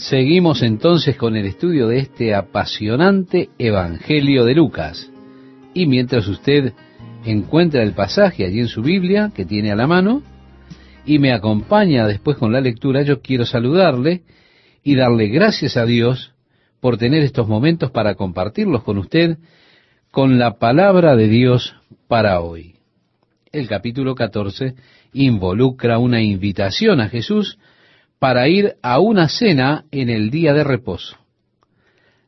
Seguimos entonces con el estudio de este apasionante Evangelio de Lucas. Y mientras usted encuentra el pasaje allí en su Biblia, que tiene a la mano, y me acompaña después con la lectura, yo quiero saludarle y darle gracias a Dios por tener estos momentos para compartirlos con usted con la palabra de Dios para hoy. El capítulo 14 involucra una invitación a Jesús para ir a una cena en el día de reposo.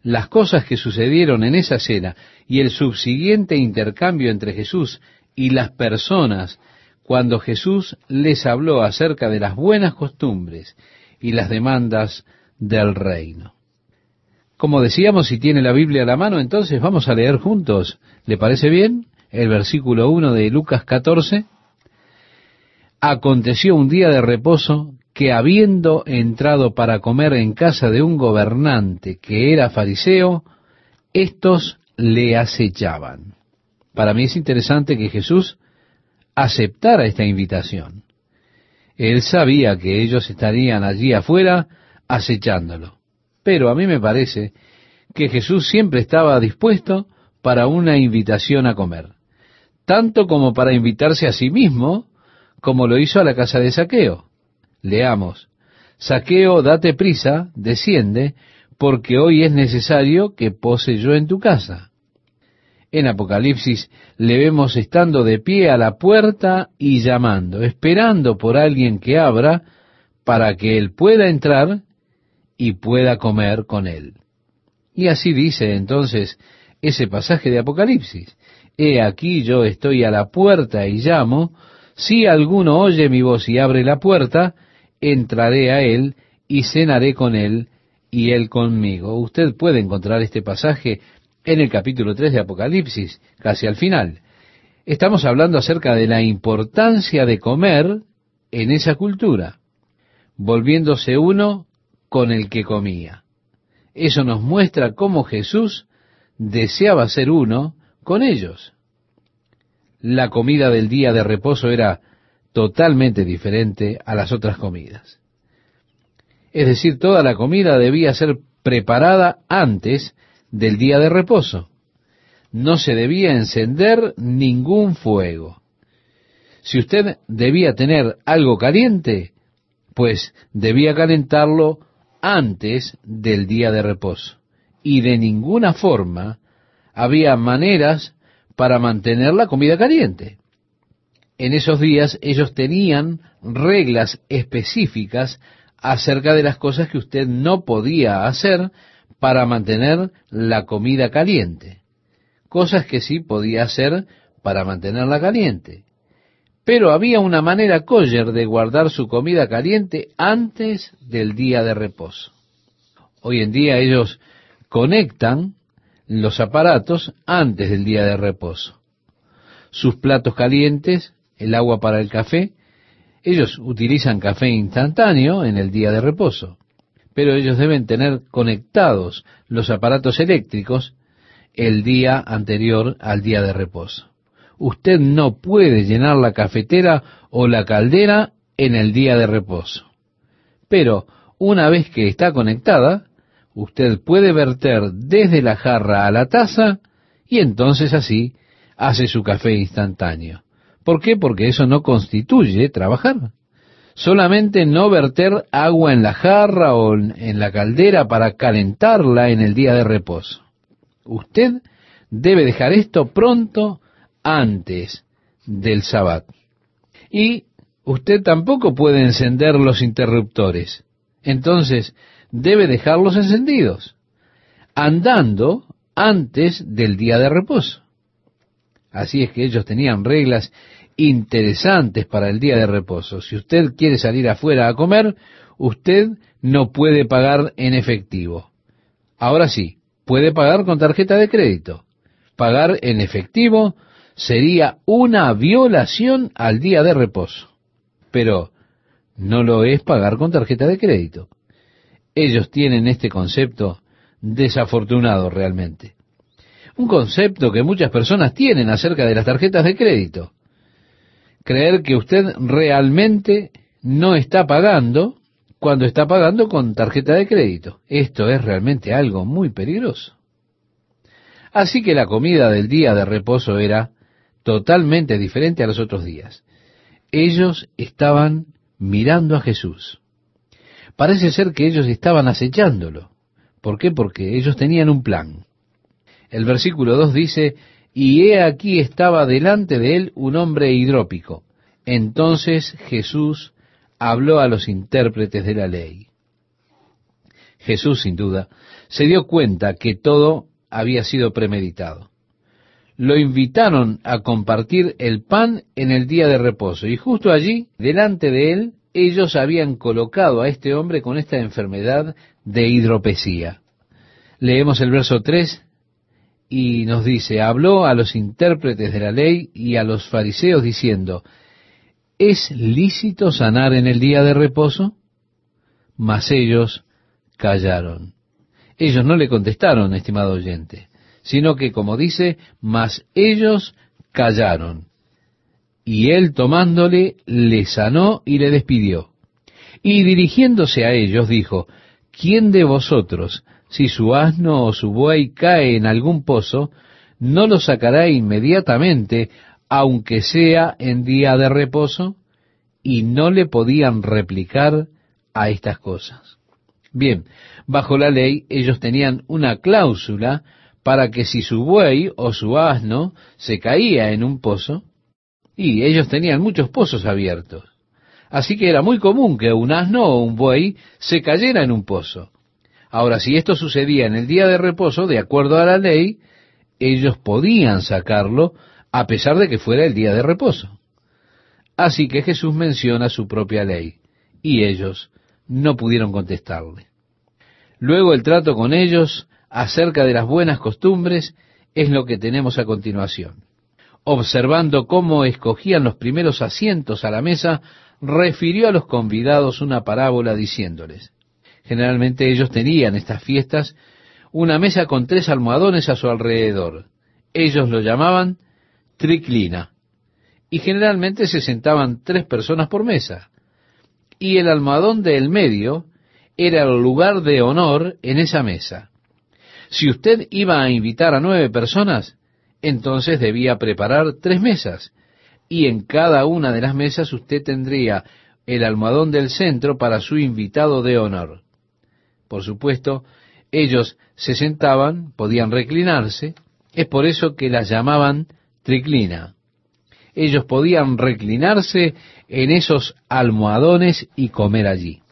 Las cosas que sucedieron en esa cena y el subsiguiente intercambio entre Jesús y las personas cuando Jesús les habló acerca de las buenas costumbres y las demandas del reino. Como decíamos, si tiene la Biblia a la mano, entonces vamos a leer juntos. ¿Le parece bien? El versículo 1 de Lucas 14. Aconteció un día de reposo que habiendo entrado para comer en casa de un gobernante que era fariseo, estos le acechaban. Para mí es interesante que Jesús aceptara esta invitación. Él sabía que ellos estarían allí afuera acechándolo. Pero a mí me parece que Jesús siempre estaba dispuesto para una invitación a comer, tanto como para invitarse a sí mismo, como lo hizo a la casa de Saqueo. Leamos, Saqueo, date prisa, desciende, porque hoy es necesario que pose yo en tu casa. En Apocalipsis le vemos estando de pie a la puerta y llamando, esperando por alguien que abra para que él pueda entrar y pueda comer con él. Y así dice entonces ese pasaje de Apocalipsis. He aquí yo estoy a la puerta y llamo, si alguno oye mi voz y abre la puerta, entraré a él y cenaré con él y él conmigo. Usted puede encontrar este pasaje en el capítulo 3 de Apocalipsis, casi al final. Estamos hablando acerca de la importancia de comer en esa cultura, volviéndose uno con el que comía. Eso nos muestra cómo Jesús deseaba ser uno con ellos. La comida del día de reposo era totalmente diferente a las otras comidas. Es decir, toda la comida debía ser preparada antes del día de reposo. No se debía encender ningún fuego. Si usted debía tener algo caliente, pues debía calentarlo antes del día de reposo. Y de ninguna forma había maneras para mantener la comida caliente. En esos días ellos tenían reglas específicas acerca de las cosas que usted no podía hacer para mantener la comida caliente. Cosas que sí podía hacer para mantenerla caliente. Pero había una manera kosher de guardar su comida caliente antes del día de reposo. Hoy en día ellos conectan los aparatos antes del día de reposo. Sus platos calientes, el agua para el café, ellos utilizan café instantáneo en el día de reposo pero ellos deben tener conectados los aparatos eléctricos el día anterior al día de reposo. Usted no puede llenar la cafetera o la caldera en el día de reposo. Pero una vez que está conectada, usted puede verter desde la jarra a la taza y entonces así hace su café instantáneo. ¿Por qué? Porque eso no constituye trabajar solamente no verter agua en la jarra o en la caldera para calentarla en el día de reposo. Usted debe dejar esto pronto antes del sabbat. Y usted tampoco puede encender los interruptores. Entonces debe dejarlos encendidos, andando antes del día de reposo. Así es que ellos tenían reglas interesantes para el día de reposo. Si usted quiere salir afuera a comer, usted no puede pagar en efectivo. Ahora sí, puede pagar con tarjeta de crédito. Pagar en efectivo sería una violación al día de reposo. Pero no lo es pagar con tarjeta de crédito. Ellos tienen este concepto desafortunado realmente. Un concepto que muchas personas tienen acerca de las tarjetas de crédito creer que usted realmente no está pagando cuando está pagando con tarjeta de crédito. Esto es realmente algo muy peligroso. Así que la comida del día de reposo era totalmente diferente a los otros días. Ellos estaban mirando a Jesús. Parece ser que ellos estaban acechándolo. ¿Por qué? Porque ellos tenían un plan. El versículo 2 dice, y he aquí estaba delante de él un hombre hidrópico. Entonces Jesús habló a los intérpretes de la ley. Jesús, sin duda, se dio cuenta que todo había sido premeditado. Lo invitaron a compartir el pan en el día de reposo y justo allí, delante de él, ellos habían colocado a este hombre con esta enfermedad de hidropesía. Leemos el verso 3 y nos dice, habló a los intérpretes de la ley y a los fariseos diciendo, ¿es lícito sanar en el día de reposo? Mas ellos callaron. Ellos no le contestaron, estimado oyente, sino que, como dice, mas ellos callaron. Y él tomándole, le sanó y le despidió. Y dirigiéndose a ellos, dijo, ¿quién de vosotros si su asno o su buey cae en algún pozo, no lo sacará inmediatamente, aunque sea en día de reposo, y no le podían replicar a estas cosas. Bien, bajo la ley ellos tenían una cláusula para que si su buey o su asno se caía en un pozo, y ellos tenían muchos pozos abiertos, así que era muy común que un asno o un buey se cayera en un pozo. Ahora, si esto sucedía en el día de reposo, de acuerdo a la ley, ellos podían sacarlo a pesar de que fuera el día de reposo. Así que Jesús menciona su propia ley, y ellos no pudieron contestarle. Luego el trato con ellos acerca de las buenas costumbres es lo que tenemos a continuación. Observando cómo escogían los primeros asientos a la mesa, refirió a los convidados una parábola diciéndoles, Generalmente ellos tenían estas fiestas una mesa con tres almohadones a su alrededor. Ellos lo llamaban triclina. Y generalmente se sentaban tres personas por mesa. Y el almohadón del medio era el lugar de honor en esa mesa. Si usted iba a invitar a nueve personas, entonces debía preparar tres mesas. Y en cada una de las mesas usted tendría el almohadón del centro para su invitado de honor. Por supuesto, ellos se sentaban, podían reclinarse, es por eso que las llamaban triclina. Ellos podían reclinarse en esos almohadones y comer allí.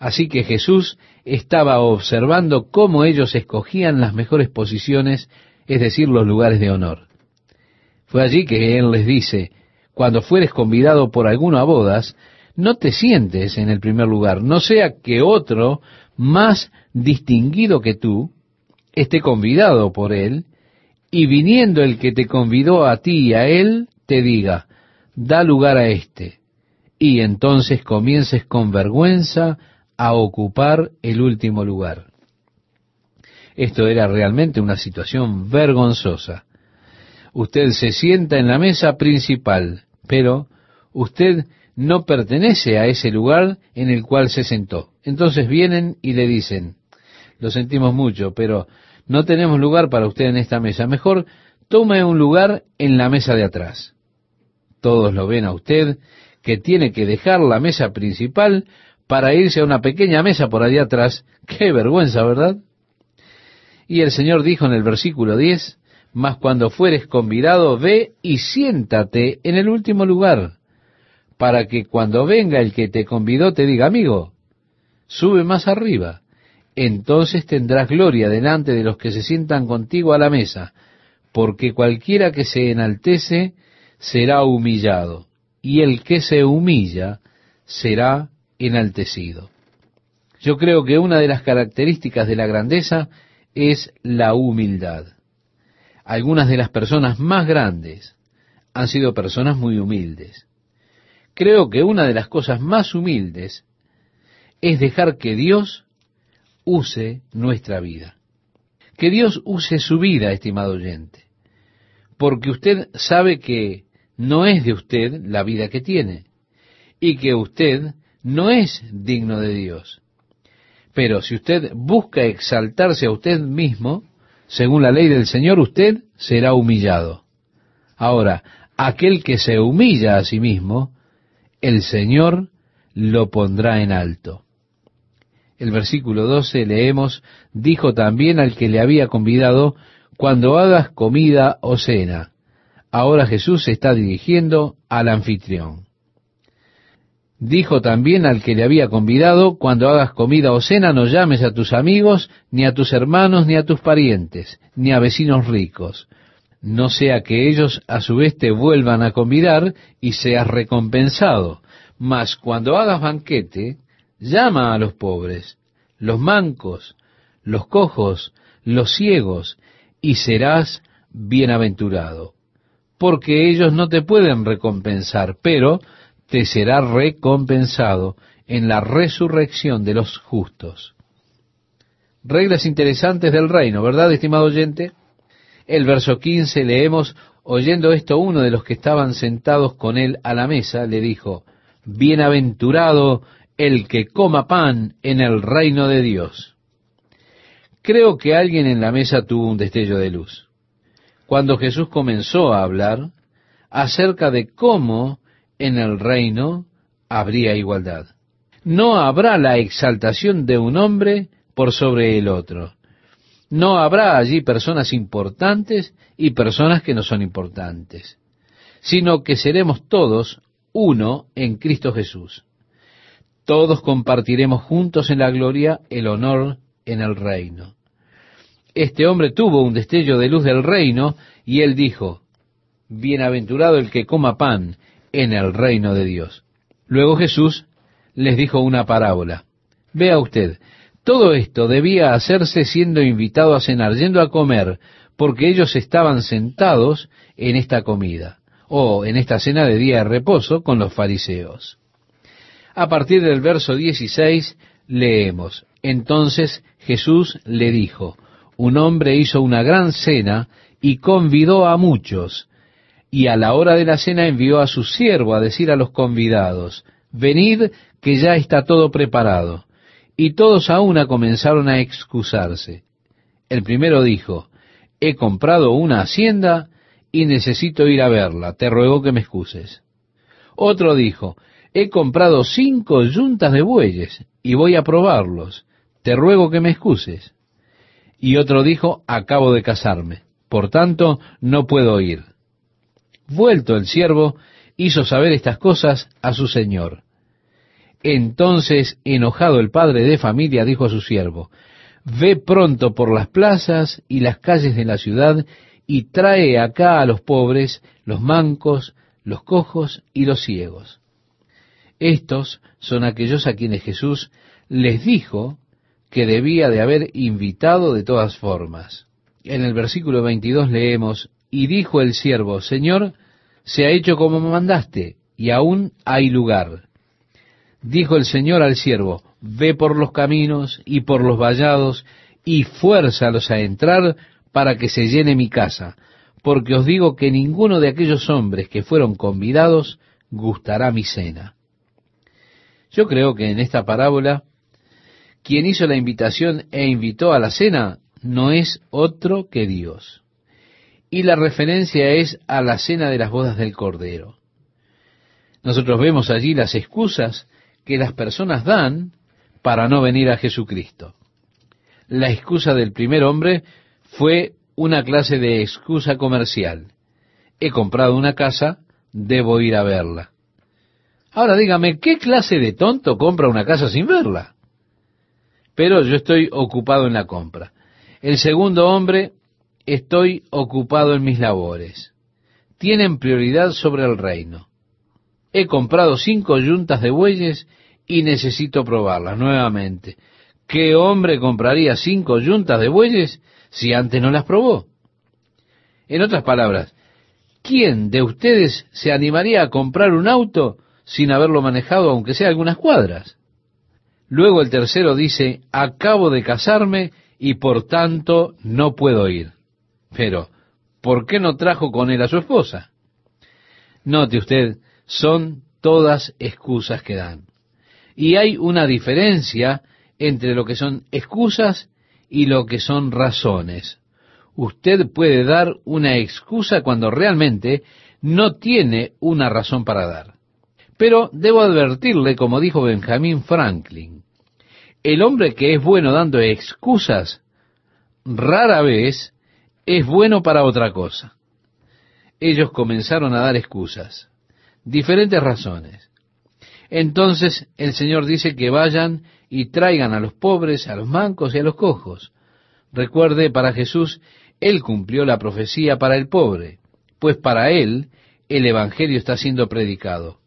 Así que Jesús estaba observando cómo ellos escogían las mejores posiciones, es decir, los lugares de honor. Fue allí que Él les dice, cuando fueres convidado por alguno a bodas, no te sientes en el primer lugar, no sea que otro más distinguido que tú esté convidado por él, y viniendo el que te convidó a ti y a él, te diga, da lugar a éste, y entonces comiences con vergüenza a ocupar el último lugar. Esto era realmente una situación vergonzosa. Usted se sienta en la mesa principal, pero usted no pertenece a ese lugar en el cual se sentó. Entonces vienen y le dicen, lo sentimos mucho, pero no tenemos lugar para usted en esta mesa. Mejor tome un lugar en la mesa de atrás. Todos lo ven a usted que tiene que dejar la mesa principal para irse a una pequeña mesa por allá atrás. Qué vergüenza, ¿verdad? Y el Señor dijo en el versículo 10, mas cuando fueres convidado, ve y siéntate en el último lugar para que cuando venga el que te convidó te diga, amigo, sube más arriba. Entonces tendrás gloria delante de los que se sientan contigo a la mesa, porque cualquiera que se enaltece será humillado, y el que se humilla será enaltecido. Yo creo que una de las características de la grandeza es la humildad. Algunas de las personas más grandes han sido personas muy humildes. Creo que una de las cosas más humildes es dejar que Dios use nuestra vida. Que Dios use su vida, estimado oyente. Porque usted sabe que no es de usted la vida que tiene y que usted no es digno de Dios. Pero si usted busca exaltarse a usted mismo, según la ley del Señor, usted será humillado. Ahora, aquel que se humilla a sí mismo, el Señor lo pondrá en alto. El versículo 12 leemos, dijo también al que le había convidado, cuando hagas comida o cena. Ahora Jesús se está dirigiendo al anfitrión. Dijo también al que le había convidado, cuando hagas comida o cena, no llames a tus amigos, ni a tus hermanos, ni a tus parientes, ni a vecinos ricos, no sea que ellos a su vez te vuelvan a convidar y seas recompensado. Mas cuando hagas banquete, llama a los pobres, los mancos, los cojos, los ciegos, y serás bienaventurado. Porque ellos no te pueden recompensar, pero te será recompensado en la resurrección de los justos. Reglas interesantes del reino, ¿verdad, estimado oyente? El verso 15 leemos, oyendo esto uno de los que estaban sentados con él a la mesa, le dijo, Bienaventurado el que coma pan en el reino de Dios. Creo que alguien en la mesa tuvo un destello de luz. Cuando Jesús comenzó a hablar acerca de cómo en el reino habría igualdad. No habrá la exaltación de un hombre por sobre el otro. No habrá allí personas importantes y personas que no son importantes, sino que seremos todos uno en Cristo Jesús. Todos compartiremos juntos en la gloria el honor en el reino. Este hombre tuvo un destello de luz del reino y él dijo, Bienaventurado el que coma pan en el reino de Dios. Luego Jesús les dijo una parábola. Vea usted, todo esto debía hacerse siendo invitado a cenar, yendo a comer, porque ellos estaban sentados en esta comida, o en esta cena de día de reposo con los fariseos. A partir del verso 16 leemos, entonces Jesús le dijo, un hombre hizo una gran cena y convidó a muchos, y a la hora de la cena envió a su siervo a decir a los convidados, venid que ya está todo preparado. Y todos a una comenzaron a excusarse. El primero dijo, he comprado una hacienda y necesito ir a verla, te ruego que me excuses. Otro dijo, he comprado cinco yuntas de bueyes y voy a probarlos, te ruego que me excuses. Y otro dijo, acabo de casarme, por tanto no puedo ir. Vuelto el siervo, hizo saber estas cosas a su señor. Entonces, enojado el padre de familia, dijo a su siervo, Ve pronto por las plazas y las calles de la ciudad y trae acá a los pobres, los mancos, los cojos y los ciegos. Estos son aquellos a quienes Jesús les dijo que debía de haber invitado de todas formas. En el versículo 22 leemos, y dijo el siervo, Señor, se ha hecho como me mandaste, y aún hay lugar. Dijo el Señor al siervo, ve por los caminos y por los vallados, y fuérzalos a entrar para que se llene mi casa, porque os digo que ninguno de aquellos hombres que fueron convidados gustará mi cena. Yo creo que en esta parábola, quien hizo la invitación e invitó a la cena no es otro que Dios y la referencia es a la cena de las bodas del Cordero. Nosotros vemos allí las excusas que las personas dan para no venir a Jesucristo. La excusa del primer hombre fue una clase de excusa comercial. He comprado una casa, debo ir a verla. Ahora dígame, ¿qué clase de tonto compra una casa sin verla? Pero yo estoy ocupado en la compra. El segundo hombre estoy ocupado en mis labores. Tienen prioridad sobre el reino. He comprado cinco yuntas de bueyes y necesito probarlas nuevamente. ¿Qué hombre compraría cinco yuntas de bueyes si antes no las probó? En otras palabras, ¿quién de ustedes se animaría a comprar un auto sin haberlo manejado aunque sea algunas cuadras? Luego el tercero dice, acabo de casarme y por tanto no puedo ir. Pero, ¿por qué no trajo con él a su esposa? Note usted, son todas excusas que dan. Y hay una diferencia entre lo que son excusas y lo que son razones. Usted puede dar una excusa cuando realmente no tiene una razón para dar. Pero debo advertirle, como dijo Benjamin Franklin, el hombre que es bueno dando excusas, rara vez es bueno para otra cosa. Ellos comenzaron a dar excusas, diferentes razones. Entonces el Señor dice que vayan y traigan a los pobres, a los mancos y a los cojos. Recuerde, para Jesús, Él cumplió la profecía para el pobre, pues para Él el Evangelio está siendo predicado.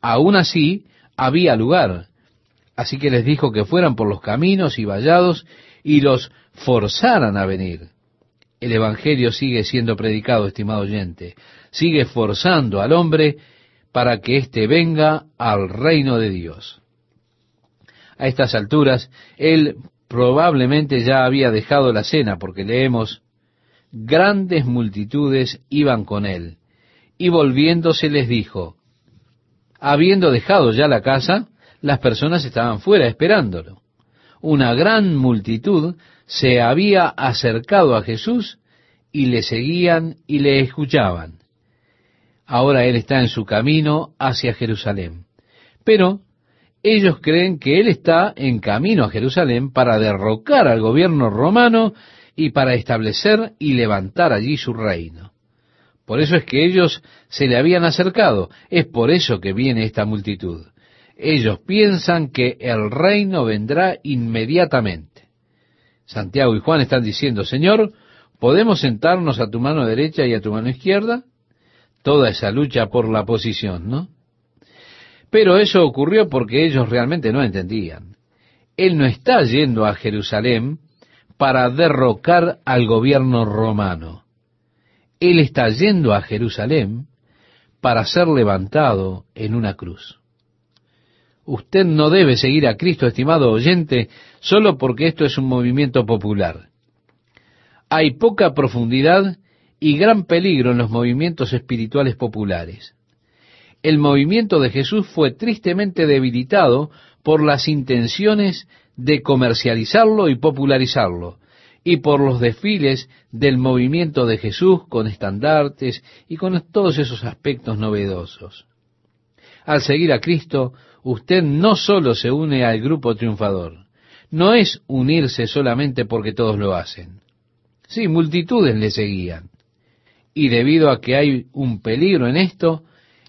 Aún así, había lugar, así que les dijo que fueran por los caminos y vallados y los forzaran a venir. El Evangelio sigue siendo predicado, estimado oyente, sigue forzando al hombre para que éste venga al reino de Dios. A estas alturas, él probablemente ya había dejado la cena, porque leemos, grandes multitudes iban con él, y volviéndose les dijo, habiendo dejado ya la casa, las personas estaban fuera esperándolo. Una gran multitud se había acercado a Jesús y le seguían y le escuchaban. Ahora él está en su camino hacia Jerusalén. Pero ellos creen que él está en camino a Jerusalén para derrocar al gobierno romano y para establecer y levantar allí su reino. Por eso es que ellos se le habían acercado. Es por eso que viene esta multitud. Ellos piensan que el reino vendrá inmediatamente. Santiago y Juan están diciendo, Señor, ¿podemos sentarnos a tu mano derecha y a tu mano izquierda? Toda esa lucha por la posición, ¿no? Pero eso ocurrió porque ellos realmente no entendían. Él no está yendo a Jerusalén para derrocar al gobierno romano. Él está yendo a Jerusalén para ser levantado en una cruz. Usted no debe seguir a Cristo, estimado oyente, solo porque esto es un movimiento popular. Hay poca profundidad y gran peligro en los movimientos espirituales populares. El movimiento de Jesús fue tristemente debilitado por las intenciones de comercializarlo y popularizarlo, y por los desfiles del movimiento de Jesús con estandartes y con todos esos aspectos novedosos. Al seguir a Cristo, usted no solo se une al grupo triunfador, no es unirse solamente porque todos lo hacen. Sí, multitudes le seguían. Y debido a que hay un peligro en esto,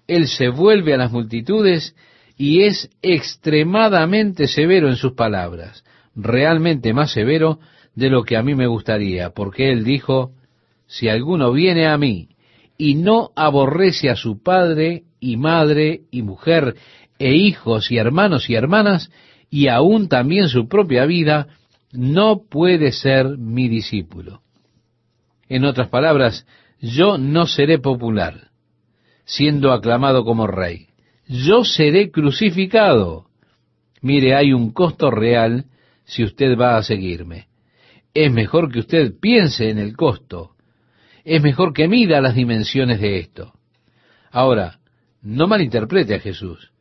Él se vuelve a las multitudes y es extremadamente severo en sus palabras, realmente más severo de lo que a mí me gustaría, porque él dijo, si alguno viene a mí y no aborrece a su padre y madre y mujer e hijos y hermanos y hermanas, y aún también su propia vida, no puede ser mi discípulo. En otras palabras, yo no seré popular, siendo aclamado como rey. Yo seré crucificado. Mire, hay un costo real si usted va a seguirme es mejor que usted piense en el costo. Es mejor que mida las dimensiones de esto. Ahora, no malinterprete a Jesús.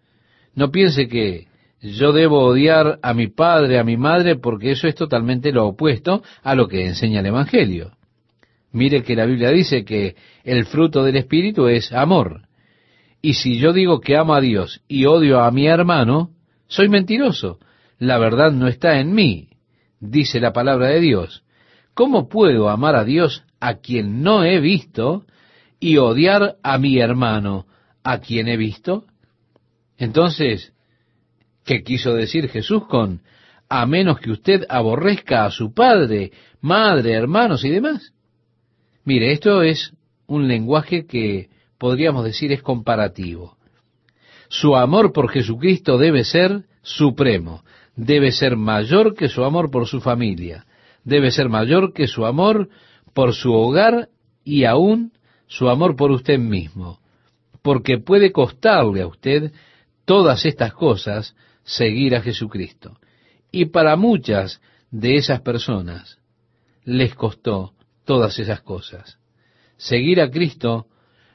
No piense que yo debo odiar a mi padre, a mi madre, porque eso es totalmente lo opuesto a lo que enseña el Evangelio. Mire que la Biblia dice que el fruto del Espíritu es amor. Y si yo digo que amo a Dios y odio a mi hermano, soy mentiroso. La verdad no está en mí, dice la palabra de Dios. ¿Cómo puedo amar a Dios a quien no he visto y odiar a mi hermano a quien he visto? Entonces, ¿qué quiso decir Jesús con a menos que usted aborrezca a su padre, madre, hermanos y demás? Mire, esto es un lenguaje que podríamos decir es comparativo. Su amor por Jesucristo debe ser supremo debe ser mayor que su amor por su familia, debe ser mayor que su amor por su hogar y aún su amor por usted mismo, porque puede costarle a usted todas estas cosas seguir a Jesucristo. Y para muchas de esas personas les costó todas esas cosas. Seguir a Cristo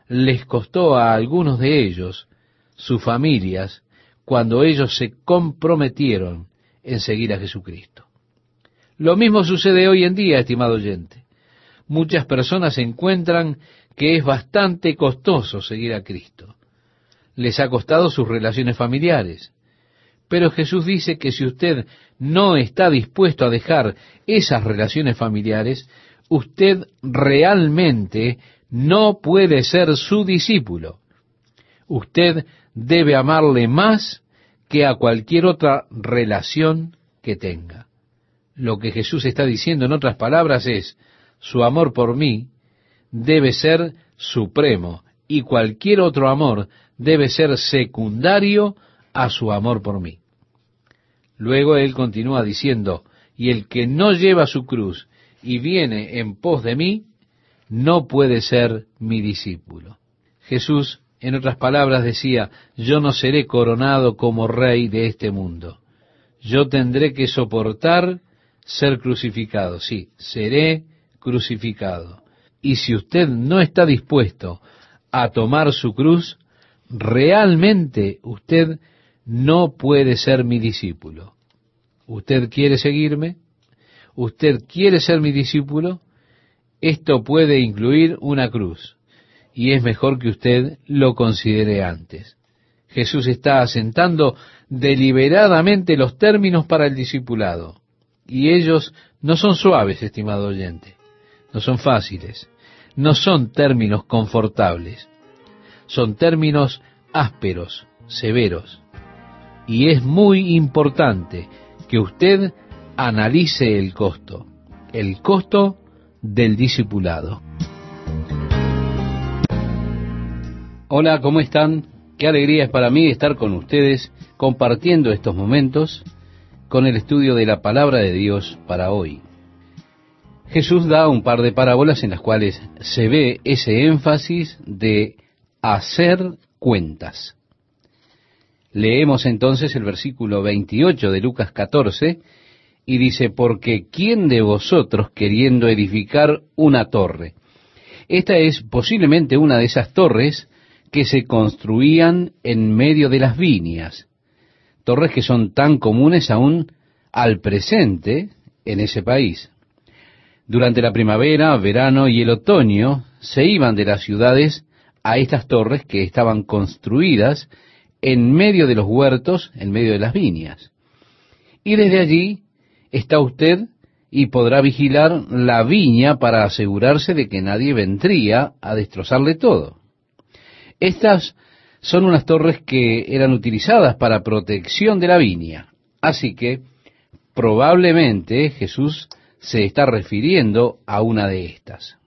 les costó a algunos de ellos sus familias cuando ellos se comprometieron en seguir a Jesucristo. Lo mismo sucede hoy en día, estimado oyente. Muchas personas encuentran que es bastante costoso seguir a Cristo. Les ha costado sus relaciones familiares. Pero Jesús dice que si usted no está dispuesto a dejar esas relaciones familiares, usted realmente no puede ser su discípulo. Usted debe amarle más que a cualquier otra relación que tenga. Lo que Jesús está diciendo en otras palabras es, su amor por mí debe ser supremo y cualquier otro amor debe ser secundario a su amor por mí. Luego él continúa diciendo, y el que no lleva su cruz y viene en pos de mí, no puede ser mi discípulo. Jesús, en otras palabras, decía, yo no seré coronado como rey de este mundo. Yo tendré que soportar ser crucificado. Sí, seré crucificado. Y si usted no está dispuesto a tomar su cruz, realmente usted no puede ser mi discípulo. ¿Usted quiere seguirme? ¿Usted quiere ser mi discípulo? Esto puede incluir una cruz, y es mejor que usted lo considere antes. Jesús está asentando deliberadamente los términos para el discipulado, y ellos no son suaves, estimado oyente, no son fáciles, no son términos confortables, son términos ásperos, severos, y es muy importante que usted analice el costo, el costo del discipulado. Hola, ¿cómo están? Qué alegría es para mí estar con ustedes compartiendo estos momentos con el estudio de la palabra de Dios para hoy. Jesús da un par de parábolas en las cuales se ve ese énfasis de hacer cuentas. Leemos entonces el versículo 28 de Lucas 14 y dice, porque ¿quién de vosotros queriendo edificar una torre? Esta es posiblemente una de esas torres que se construían en medio de las viñas, torres que son tan comunes aún al presente en ese país. Durante la primavera, verano y el otoño se iban de las ciudades a estas torres que estaban construidas en medio de los huertos, en medio de las viñas. Y desde allí está usted y podrá vigilar la viña para asegurarse de que nadie vendría a destrozarle todo. Estas son unas torres que eran utilizadas para protección de la viña. Así que probablemente Jesús se está refiriendo a una de estas.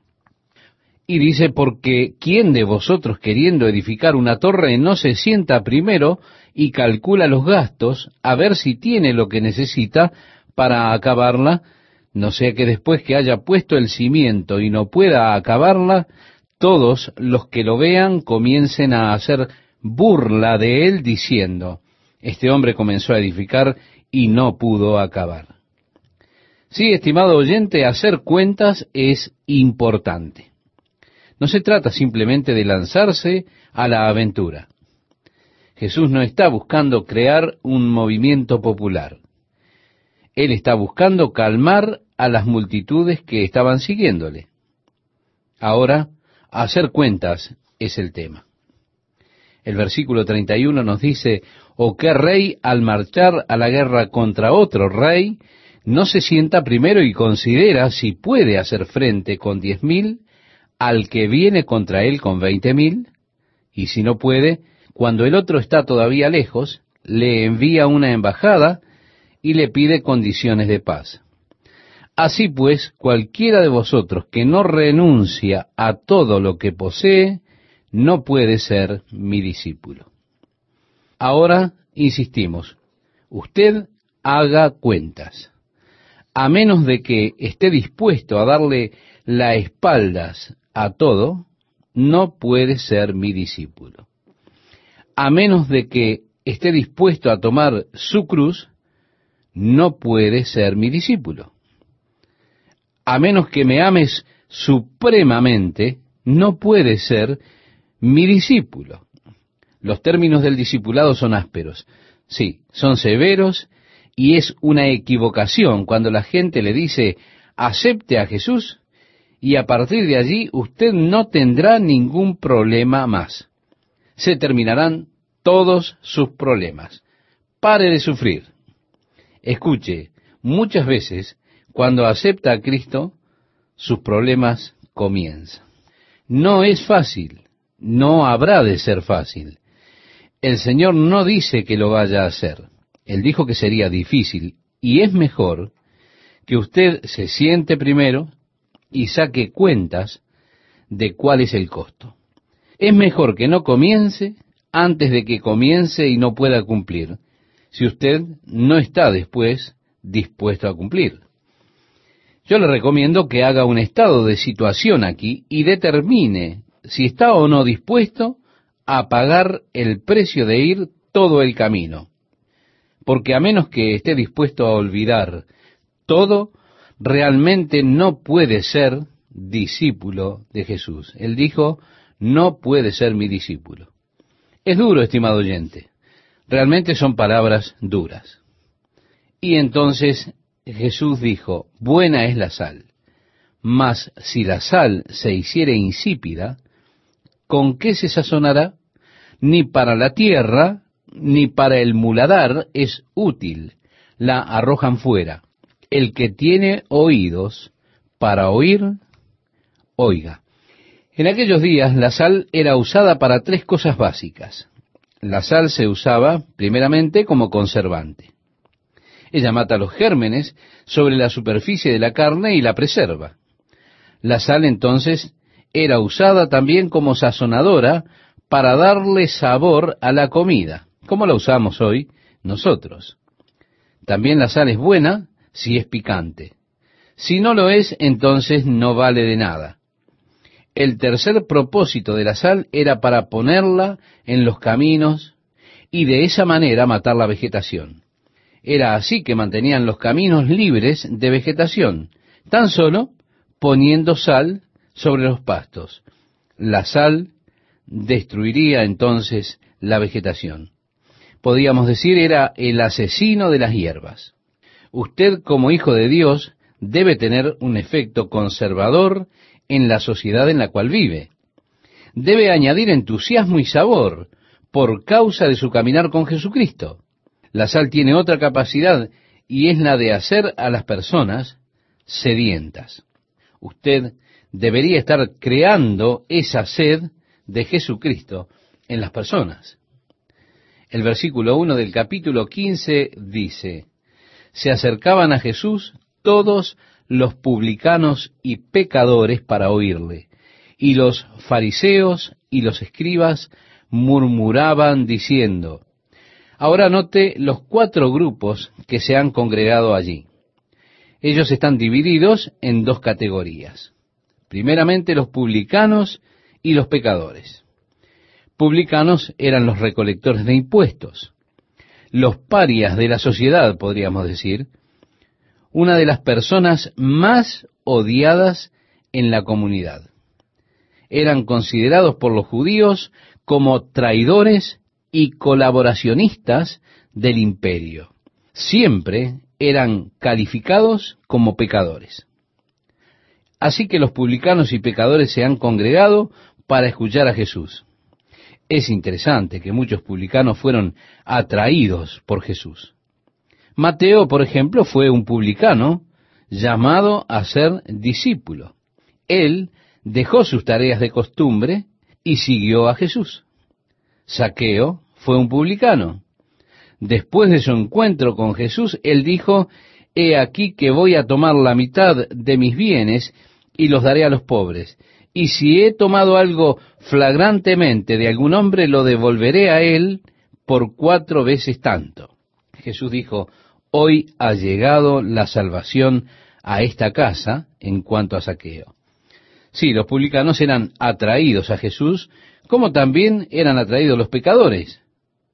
Y dice, porque ¿quién de vosotros queriendo edificar una torre no se sienta primero y calcula los gastos a ver si tiene lo que necesita para acabarla, no sea que después que haya puesto el cimiento y no pueda acabarla, todos los que lo vean comiencen a hacer burla de él diciendo, este hombre comenzó a edificar y no pudo acabar. Sí, estimado oyente, hacer cuentas es importante. No se trata simplemente de lanzarse a la aventura. Jesús no está buscando crear un movimiento popular. Él está buscando calmar a las multitudes que estaban siguiéndole. Ahora, hacer cuentas es el tema. El versículo 31 nos dice, ¿o qué rey al marchar a la guerra contra otro rey no se sienta primero y considera si puede hacer frente con diez mil al que viene contra él con veinte mil, y si no puede, cuando el otro está todavía lejos, le envía una embajada y le pide condiciones de paz. Así pues, cualquiera de vosotros que no renuncia a todo lo que posee, no puede ser mi discípulo. Ahora, insistimos, usted haga cuentas. A menos de que esté dispuesto a darle la espaldas a todo, no puede ser mi discípulo. A menos de que esté dispuesto a tomar su cruz, no puede ser mi discípulo. A menos que me ames supremamente, no puede ser mi discípulo. Los términos del discipulado son ásperos, Sí, son severos y es una equivocación cuando la gente le dice, acepte a Jesús y a partir de allí usted no tendrá ningún problema más. Se terminarán todos sus problemas. Pare de sufrir. Escuche, muchas veces cuando acepta a Cristo, sus problemas comienzan. No es fácil, no habrá de ser fácil. El Señor no dice que lo vaya a hacer. Él dijo que sería difícil y es mejor que usted se siente primero y saque cuentas de cuál es el costo. Es mejor que no comience antes de que comience y no pueda cumplir, si usted no está después dispuesto a cumplir. Yo le recomiendo que haga un estado de situación aquí y determine si está o no dispuesto a pagar el precio de ir todo el camino. Porque a menos que esté dispuesto a olvidar todo, realmente no puede ser discípulo de Jesús. Él dijo, no puede ser mi discípulo. Es duro, estimado oyente. Realmente son palabras duras. Y entonces Jesús dijo, buena es la sal, mas si la sal se hiciere insípida, ¿con qué se sazonará? Ni para la tierra, ni para el muladar es útil, la arrojan fuera. El que tiene oídos para oír, oiga. En aquellos días la sal era usada para tres cosas básicas. La sal se usaba primeramente como conservante. Ella mata los gérmenes sobre la superficie de la carne y la preserva. La sal entonces era usada también como sazonadora para darle sabor a la comida, como la usamos hoy nosotros. También la sal es buena si es picante. Si no lo es, entonces no vale de nada. El tercer propósito de la sal era para ponerla en los caminos y de esa manera matar la vegetación. Era así que mantenían los caminos libres de vegetación, tan solo poniendo sal sobre los pastos. La sal destruiría entonces la vegetación. Podríamos decir era el asesino de las hierbas. Usted como hijo de Dios debe tener un efecto conservador en la sociedad en la cual vive. Debe añadir entusiasmo y sabor por causa de su caminar con Jesucristo. La sal tiene otra capacidad y es la de hacer a las personas sedientas. Usted debería estar creando esa sed de Jesucristo en las personas. El versículo 1 del capítulo 15 dice, se acercaban a Jesús todos los publicanos y pecadores para oírle, y los fariseos y los escribas murmuraban diciendo, ahora note los cuatro grupos que se han congregado allí. Ellos están divididos en dos categorías. Primeramente los publicanos y los pecadores. Publicanos eran los recolectores de impuestos, los parias de la sociedad, podríamos decir, una de las personas más odiadas en la comunidad. Eran considerados por los judíos como traidores y colaboracionistas del imperio. Siempre eran calificados como pecadores. Así que los publicanos y pecadores se han congregado para escuchar a Jesús. Es interesante que muchos publicanos fueron atraídos por Jesús. Mateo, por ejemplo, fue un publicano llamado a ser discípulo. Él dejó sus tareas de costumbre y siguió a Jesús. Saqueo fue un publicano. Después de su encuentro con Jesús, él dijo, He aquí que voy a tomar la mitad de mis bienes y los daré a los pobres. Y si he tomado algo flagrantemente de algún hombre, lo devolveré a él por cuatro veces tanto. Jesús dijo, Hoy ha llegado la salvación a esta casa en cuanto a saqueo. Sí, los publicanos eran atraídos a Jesús, como también eran atraídos los pecadores,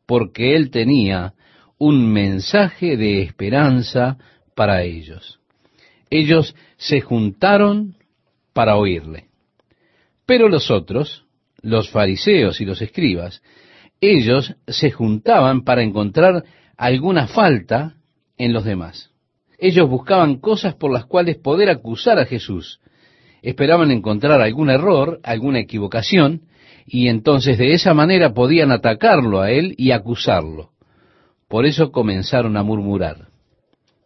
porque él tenía un mensaje de esperanza para ellos. Ellos se juntaron para oírle. Pero los otros, los fariseos y los escribas, ellos se juntaban para encontrar alguna falta en los demás. Ellos buscaban cosas por las cuales poder acusar a Jesús. Esperaban encontrar algún error, alguna equivocación, y entonces de esa manera podían atacarlo a él y acusarlo. Por eso comenzaron a murmurar,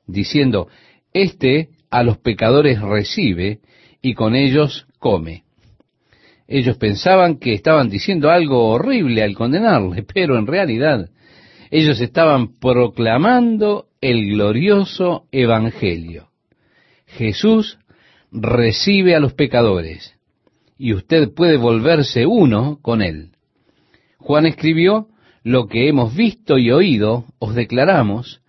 diciendo, Este a los pecadores recibe y con ellos come. Ellos pensaban que estaban diciendo algo horrible al condenarle, pero en realidad ellos estaban proclamando el glorioso Evangelio. Jesús recibe a los pecadores y usted puede volverse uno con él. Juan escribió, lo que hemos visto y oído os declaramos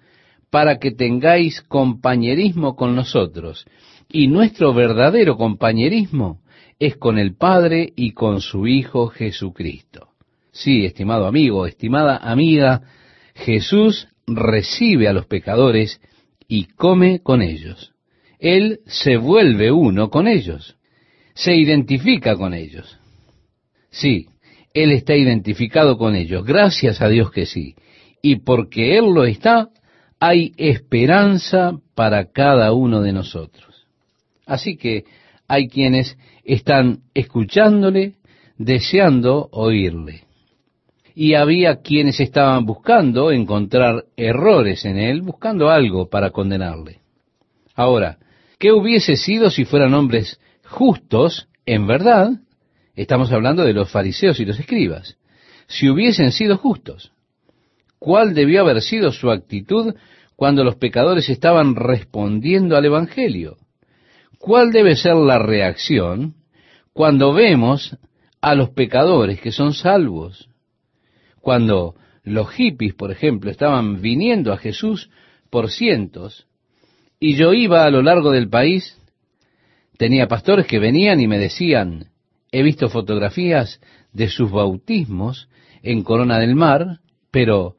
para que tengáis compañerismo con nosotros. Y nuestro verdadero compañerismo es con el Padre y con su Hijo Jesucristo. Sí, estimado amigo, estimada amiga, Jesús recibe a los pecadores y come con ellos. Él se vuelve uno con ellos, se identifica con ellos. Sí, Él está identificado con ellos, gracias a Dios que sí. Y porque Él lo está, hay esperanza para cada uno de nosotros. Así que hay quienes están escuchándole, deseando oírle y había quienes estaban buscando encontrar errores en él, buscando algo para condenarle. Ahora, ¿qué hubiese sido si fueran hombres justos en verdad? Estamos hablando de los fariseos y los escribas. Si hubiesen sido justos, ¿cuál debió haber sido su actitud cuando los pecadores estaban respondiendo al Evangelio? ¿Cuál debe ser la reacción cuando vemos a los pecadores que son salvos? Cuando los hippies, por ejemplo, estaban viniendo a Jesús por cientos, y yo iba a lo largo del país, tenía pastores que venían y me decían, he visto fotografías de sus bautismos en Corona del Mar, pero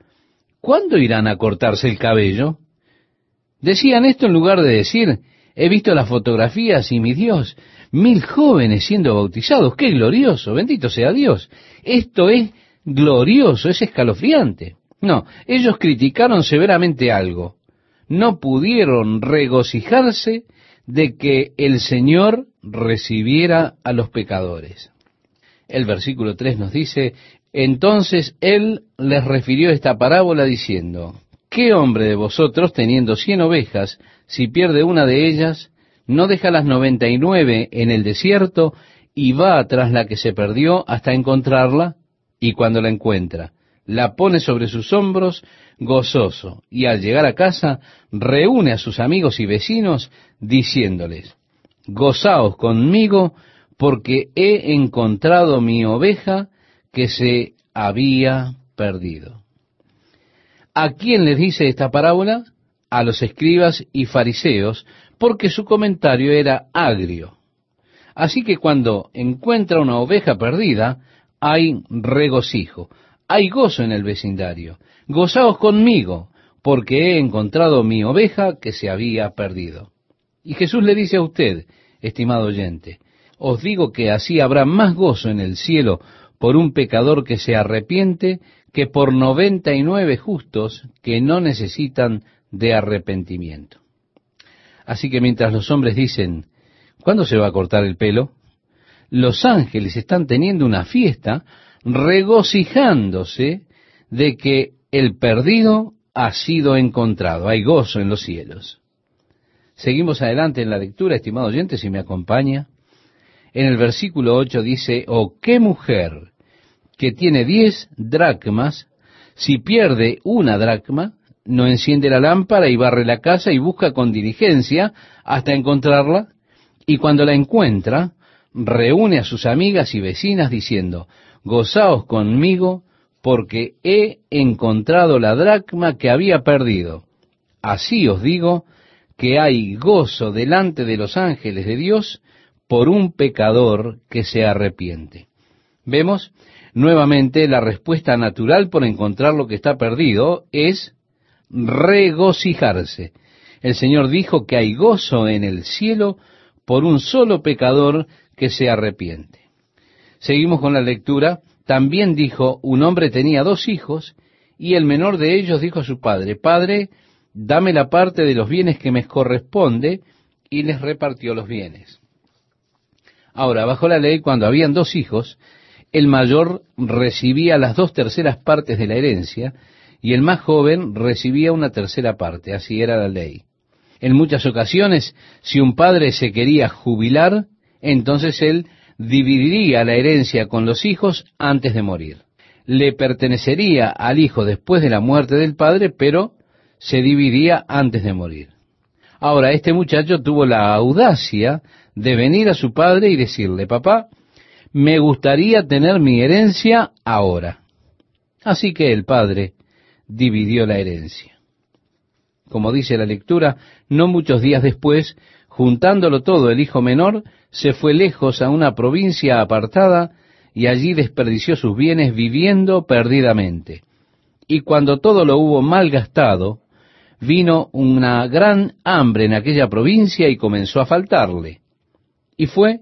¿cuándo irán a cortarse el cabello? Decían esto en lugar de decir, he visto las fotografías y mi Dios, mil jóvenes siendo bautizados, qué glorioso, bendito sea Dios. Esto es glorioso, es escalofriante. No, ellos criticaron severamente algo. No pudieron regocijarse de que el Señor recibiera a los pecadores. El versículo 3 nos dice, entonces Él les refirió esta parábola diciendo, ¿qué hombre de vosotros teniendo cien ovejas, si pierde una de ellas, no deja las noventa y nueve en el desierto y va tras la que se perdió hasta encontrarla? y cuando la encuentra, la pone sobre sus hombros gozoso, y al llegar a casa reúne a sus amigos y vecinos diciéndoles, gozaos conmigo porque he encontrado mi oveja que se había perdido. ¿A quién les dice esta parábola? A los escribas y fariseos, porque su comentario era agrio. Así que cuando encuentra una oveja perdida, hay regocijo, hay gozo en el vecindario. Gozaos conmigo, porque he encontrado mi oveja que se había perdido. Y Jesús le dice a usted, estimado oyente, os digo que así habrá más gozo en el cielo por un pecador que se arrepiente que por noventa y nueve justos que no necesitan de arrepentimiento. Así que mientras los hombres dicen, ¿cuándo se va a cortar el pelo? los ángeles están teniendo una fiesta regocijándose de que el perdido ha sido encontrado. Hay gozo en los cielos. Seguimos adelante en la lectura, estimado oyente, si me acompaña. En el versículo 8 dice, oh, qué mujer que tiene diez dracmas, si pierde una dracma, no enciende la lámpara y barre la casa y busca con diligencia hasta encontrarla, y cuando la encuentra, reúne a sus amigas y vecinas diciendo, gozaos conmigo porque he encontrado la dracma que había perdido. Así os digo que hay gozo delante de los ángeles de Dios por un pecador que se arrepiente. Vemos nuevamente la respuesta natural por encontrar lo que está perdido es regocijarse. El Señor dijo que hay gozo en el cielo por un solo pecador que se arrepiente. Seguimos con la lectura. También dijo, un hombre tenía dos hijos, Y el menor de ellos dijo a su padre, Padre, dame la parte de los bienes que me corresponde, y les repartió los bienes. Ahora, bajo la ley, cuando habían dos hijos, el mayor recibía las dos terceras partes de la herencia, y el más joven recibía una tercera parte, así era la ley. En muchas ocasiones, si un padre se quería jubilar, entonces él dividiría la herencia con los hijos antes de morir. Le pertenecería al hijo después de la muerte del padre, pero se dividía antes de morir. Ahora, este muchacho tuvo la audacia de venir a su padre y decirle, papá, me gustaría tener mi herencia ahora. Así que el padre dividió la herencia. Como dice la lectura, no muchos días después, juntándolo todo, el hijo menor se fue lejos a una provincia apartada y allí desperdició sus bienes viviendo perdidamente. Y cuando todo lo hubo mal gastado, vino una gran hambre en aquella provincia y comenzó a faltarle. Y fue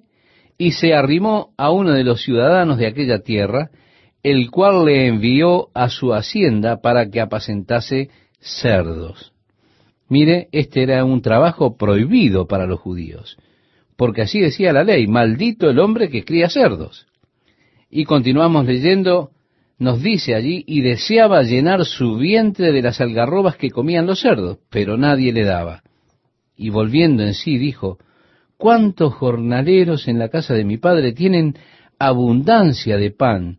y se arrimó a uno de los ciudadanos de aquella tierra, el cual le envió a su hacienda para que apacentase cerdos. Mire, este era un trabajo prohibido para los judíos, porque así decía la ley, maldito el hombre que cría cerdos. Y continuamos leyendo, nos dice allí, y deseaba llenar su vientre de las algarrobas que comían los cerdos, pero nadie le daba. Y volviendo en sí dijo, ¿cuántos jornaleros en la casa de mi padre tienen abundancia de pan,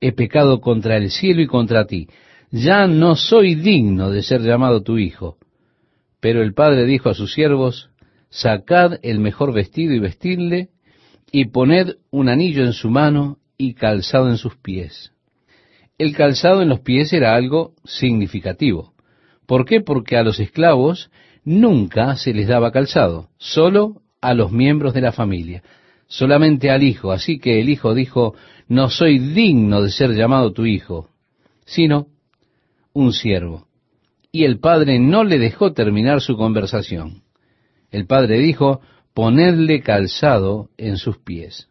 he pecado contra el cielo y contra ti, ya no soy digno de ser llamado tu hijo. Pero el padre dijo a sus siervos, sacad el mejor vestido y vestidle, y poned un anillo en su mano y calzado en sus pies. El calzado en los pies era algo significativo. ¿Por qué? Porque a los esclavos nunca se les daba calzado, solo a los miembros de la familia, solamente al hijo. Así que el hijo dijo, no soy digno de ser llamado tu hijo, sino un siervo. Y el padre no le dejó terminar su conversación. El padre dijo, ponedle calzado en sus pies.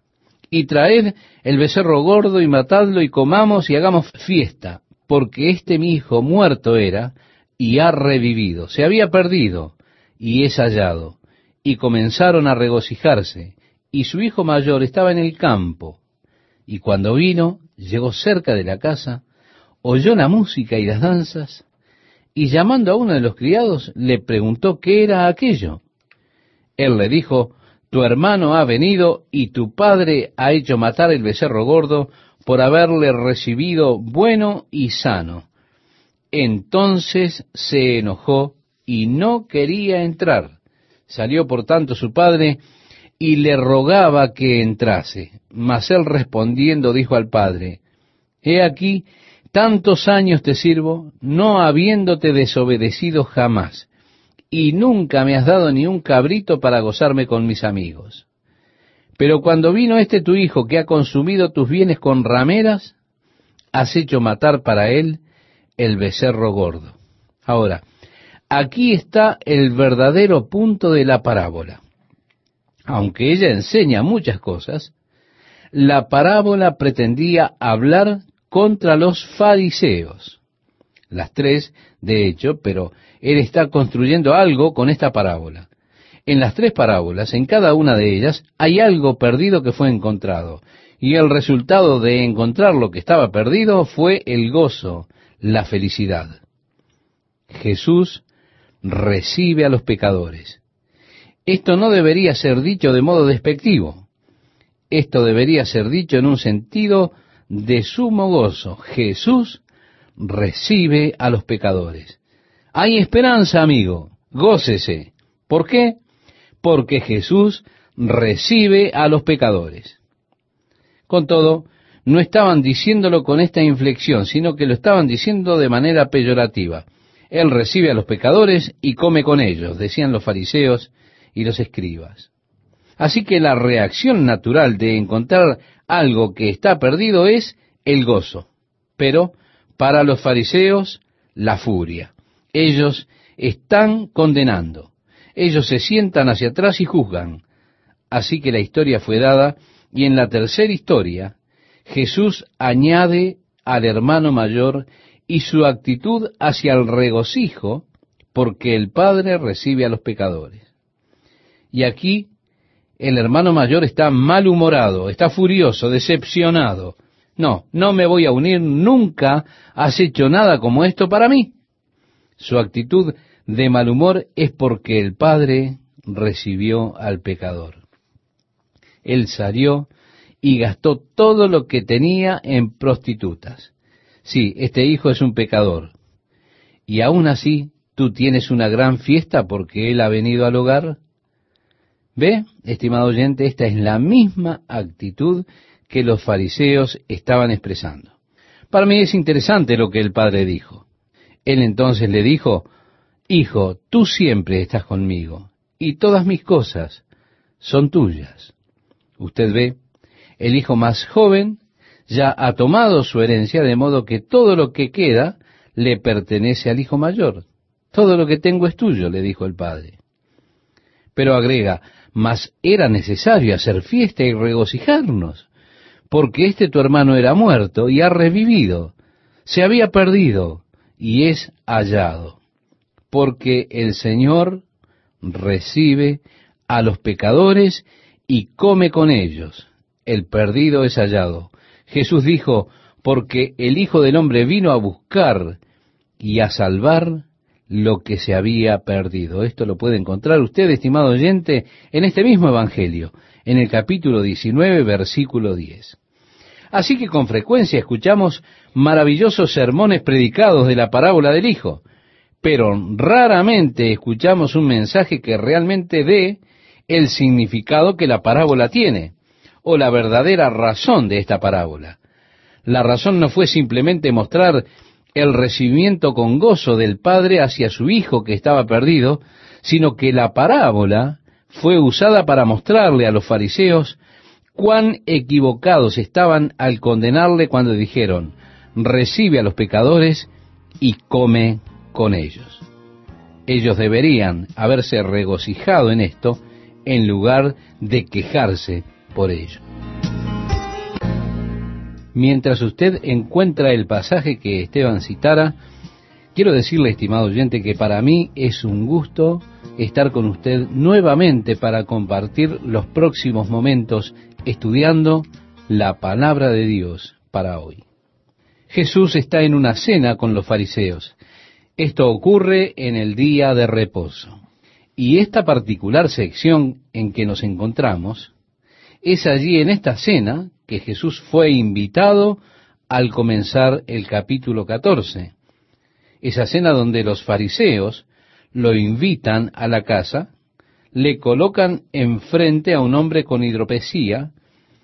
Y traed el becerro gordo y matadlo y comamos y hagamos fiesta, porque este mi hijo muerto era y ha revivido, se había perdido y es hallado. Y comenzaron a regocijarse, y su hijo mayor estaba en el campo. Y cuando vino, llegó cerca de la casa, oyó la música y las danzas, y llamando a uno de los criados, le preguntó qué era aquello. Él le dijo, tu hermano ha venido y tu padre ha hecho matar el becerro gordo por haberle recibido bueno y sano. Entonces se enojó y no quería entrar. Salió por tanto su padre y le rogaba que entrase. Mas él respondiendo dijo al padre, He aquí, Tantos años te sirvo, no habiéndote desobedecido jamás, y nunca me has dado ni un cabrito para gozarme con mis amigos. Pero cuando vino este tu hijo que ha consumido tus bienes con rameras, has hecho matar para él el becerro gordo. Ahora, aquí está el verdadero punto de la parábola. Aunque ella enseña muchas cosas, la parábola pretendía hablar contra los fariseos. Las tres, de hecho, pero él está construyendo algo con esta parábola. En las tres parábolas, en cada una de ellas, hay algo perdido que fue encontrado. Y el resultado de encontrar lo que estaba perdido fue el gozo, la felicidad. Jesús recibe a los pecadores. Esto no debería ser dicho de modo despectivo. Esto debería ser dicho en un sentido de sumo gozo. Jesús recibe a los pecadores. Hay esperanza, amigo. Gócese. ¿Por qué? Porque Jesús recibe a los pecadores. Con todo, no estaban diciéndolo con esta inflexión, sino que lo estaban diciendo de manera peyorativa. Él recibe a los pecadores y come con ellos, decían los fariseos y los escribas. Así que la reacción natural de encontrar algo que está perdido es el gozo, pero para los fariseos la furia. Ellos están condenando. Ellos se sientan hacia atrás y juzgan. Así que la historia fue dada y en la tercera historia Jesús añade al hermano mayor y su actitud hacia el regocijo porque el Padre recibe a los pecadores. Y aquí el hermano mayor está malhumorado, está furioso, decepcionado. No, no me voy a unir, nunca has hecho nada como esto para mí. Su actitud de mal humor es porque el Padre recibió al pecador. Él salió y gastó todo lo que tenía en prostitutas. Sí, este hijo es un pecador. Y aún así, tú tienes una gran fiesta porque él ha venido al hogar. Ve, estimado oyente, esta es la misma actitud que los fariseos estaban expresando. Para mí es interesante lo que el padre dijo. Él entonces le dijo, Hijo, tú siempre estás conmigo, y todas mis cosas son tuyas. Usted ve, el hijo más joven ya ha tomado su herencia, de modo que todo lo que queda le pertenece al hijo mayor. Todo lo que tengo es tuyo, le dijo el padre. Pero agrega, mas era necesario hacer fiesta y regocijarnos, porque este tu hermano era muerto y ha revivido, se había perdido y es hallado, porque el Señor recibe a los pecadores y come con ellos. El perdido es hallado. Jesús dijo, porque el Hijo del Hombre vino a buscar y a salvar lo que se había perdido. Esto lo puede encontrar usted, estimado oyente, en este mismo Evangelio, en el capítulo 19, versículo 10. Así que con frecuencia escuchamos maravillosos sermones predicados de la parábola del Hijo, pero raramente escuchamos un mensaje que realmente dé el significado que la parábola tiene, o la verdadera razón de esta parábola. La razón no fue simplemente mostrar el recibimiento con gozo del Padre hacia su Hijo que estaba perdido, sino que la parábola fue usada para mostrarle a los fariseos cuán equivocados estaban al condenarle cuando dijeron, recibe a los pecadores y come con ellos. Ellos deberían haberse regocijado en esto en lugar de quejarse por ello. Mientras usted encuentra el pasaje que Esteban citara, quiero decirle, estimado oyente, que para mí es un gusto estar con usted nuevamente para compartir los próximos momentos estudiando la palabra de Dios para hoy. Jesús está en una cena con los fariseos. Esto ocurre en el día de reposo. Y esta particular sección en que nos encontramos es allí en esta cena que Jesús fue invitado al comenzar el capítulo 14. Esa cena donde los fariseos lo invitan a la casa, le colocan enfrente a un hombre con hidropesía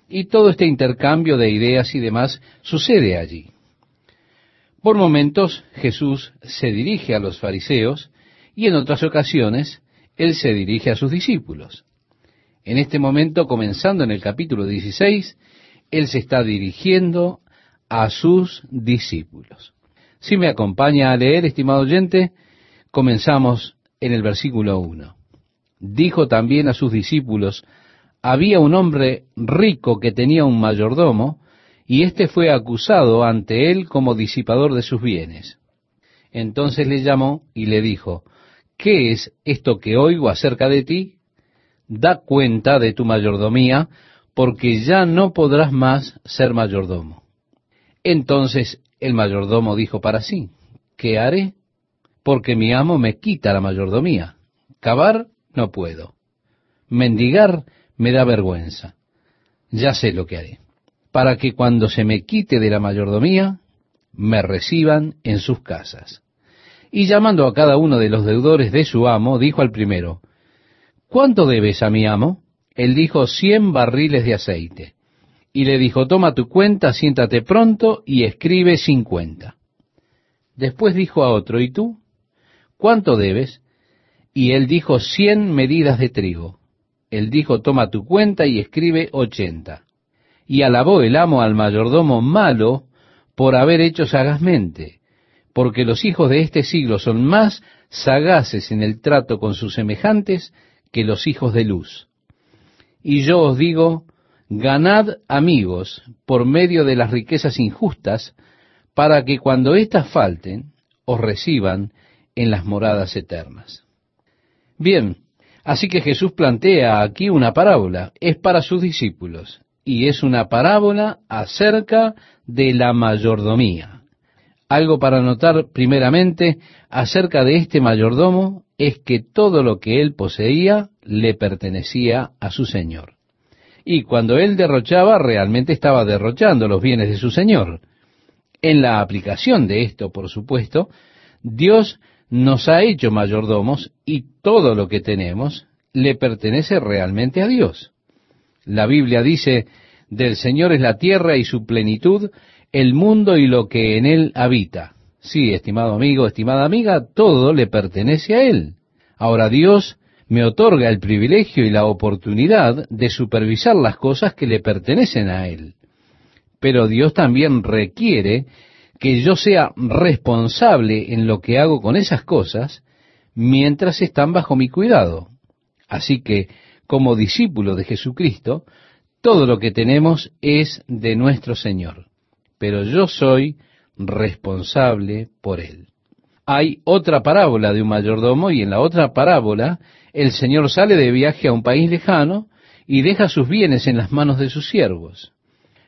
y todo este intercambio de ideas y demás sucede allí. Por momentos Jesús se dirige a los fariseos y en otras ocasiones Él se dirige a sus discípulos. En este momento, comenzando en el capítulo 16, Él se está dirigiendo a sus discípulos. Si me acompaña a leer, estimado oyente, comenzamos en el versículo 1. Dijo también a sus discípulos, había un hombre rico que tenía un mayordomo, y éste fue acusado ante él como disipador de sus bienes. Entonces le llamó y le dijo, ¿qué es esto que oigo acerca de ti? Da cuenta de tu mayordomía, porque ya no podrás más ser mayordomo. Entonces el mayordomo dijo para sí, ¿qué haré? Porque mi amo me quita la mayordomía. Cavar no puedo. Mendigar me da vergüenza. Ya sé lo que haré, para que cuando se me quite de la mayordomía, me reciban en sus casas. Y llamando a cada uno de los deudores de su amo, dijo al primero, ¿cuánto debes a mi amo? Él dijo, cien barriles de aceite. y le dijo, toma tu cuenta, siéntate pronto y escribe cincuenta. Después dijo a otro, ¿y tú? ¿Cuánto debes? Y él dijo, cien medidas de trigo. Él dijo, toma tu cuenta y escribe ochenta. Y alabó el amo al mayordomo malo por haber hecho sagazmente, porque los hijos de este siglo son más sagaces en el trato con sus semejantes que los hijos de luz. Y yo os digo, ganad amigos por medio de las riquezas injustas, para que cuando éstas falten, os reciban en las moradas eternas. Bien, así que Jesús plantea aquí una parábola, es para sus discípulos, y es una parábola acerca de la mayordomía. Algo para notar primeramente acerca de este mayordomo es que todo lo que él poseía le pertenecía a su Señor. Y cuando él derrochaba, realmente estaba derrochando los bienes de su Señor. En la aplicación de esto, por supuesto, Dios nos ha hecho mayordomos y todo lo que tenemos le pertenece realmente a Dios. La Biblia dice, del Señor es la tierra y su plenitud, el mundo y lo que en él habita. Sí, estimado amigo, estimada amiga, todo le pertenece a Él. Ahora Dios me otorga el privilegio y la oportunidad de supervisar las cosas que le pertenecen a Él. Pero Dios también requiere que yo sea responsable en lo que hago con esas cosas mientras están bajo mi cuidado. Así que, como discípulo de Jesucristo, todo lo que tenemos es de nuestro Señor. Pero yo soy responsable por él. Hay otra parábola de un mayordomo y en la otra parábola el Señor sale de viaje a un país lejano y deja sus bienes en las manos de sus siervos.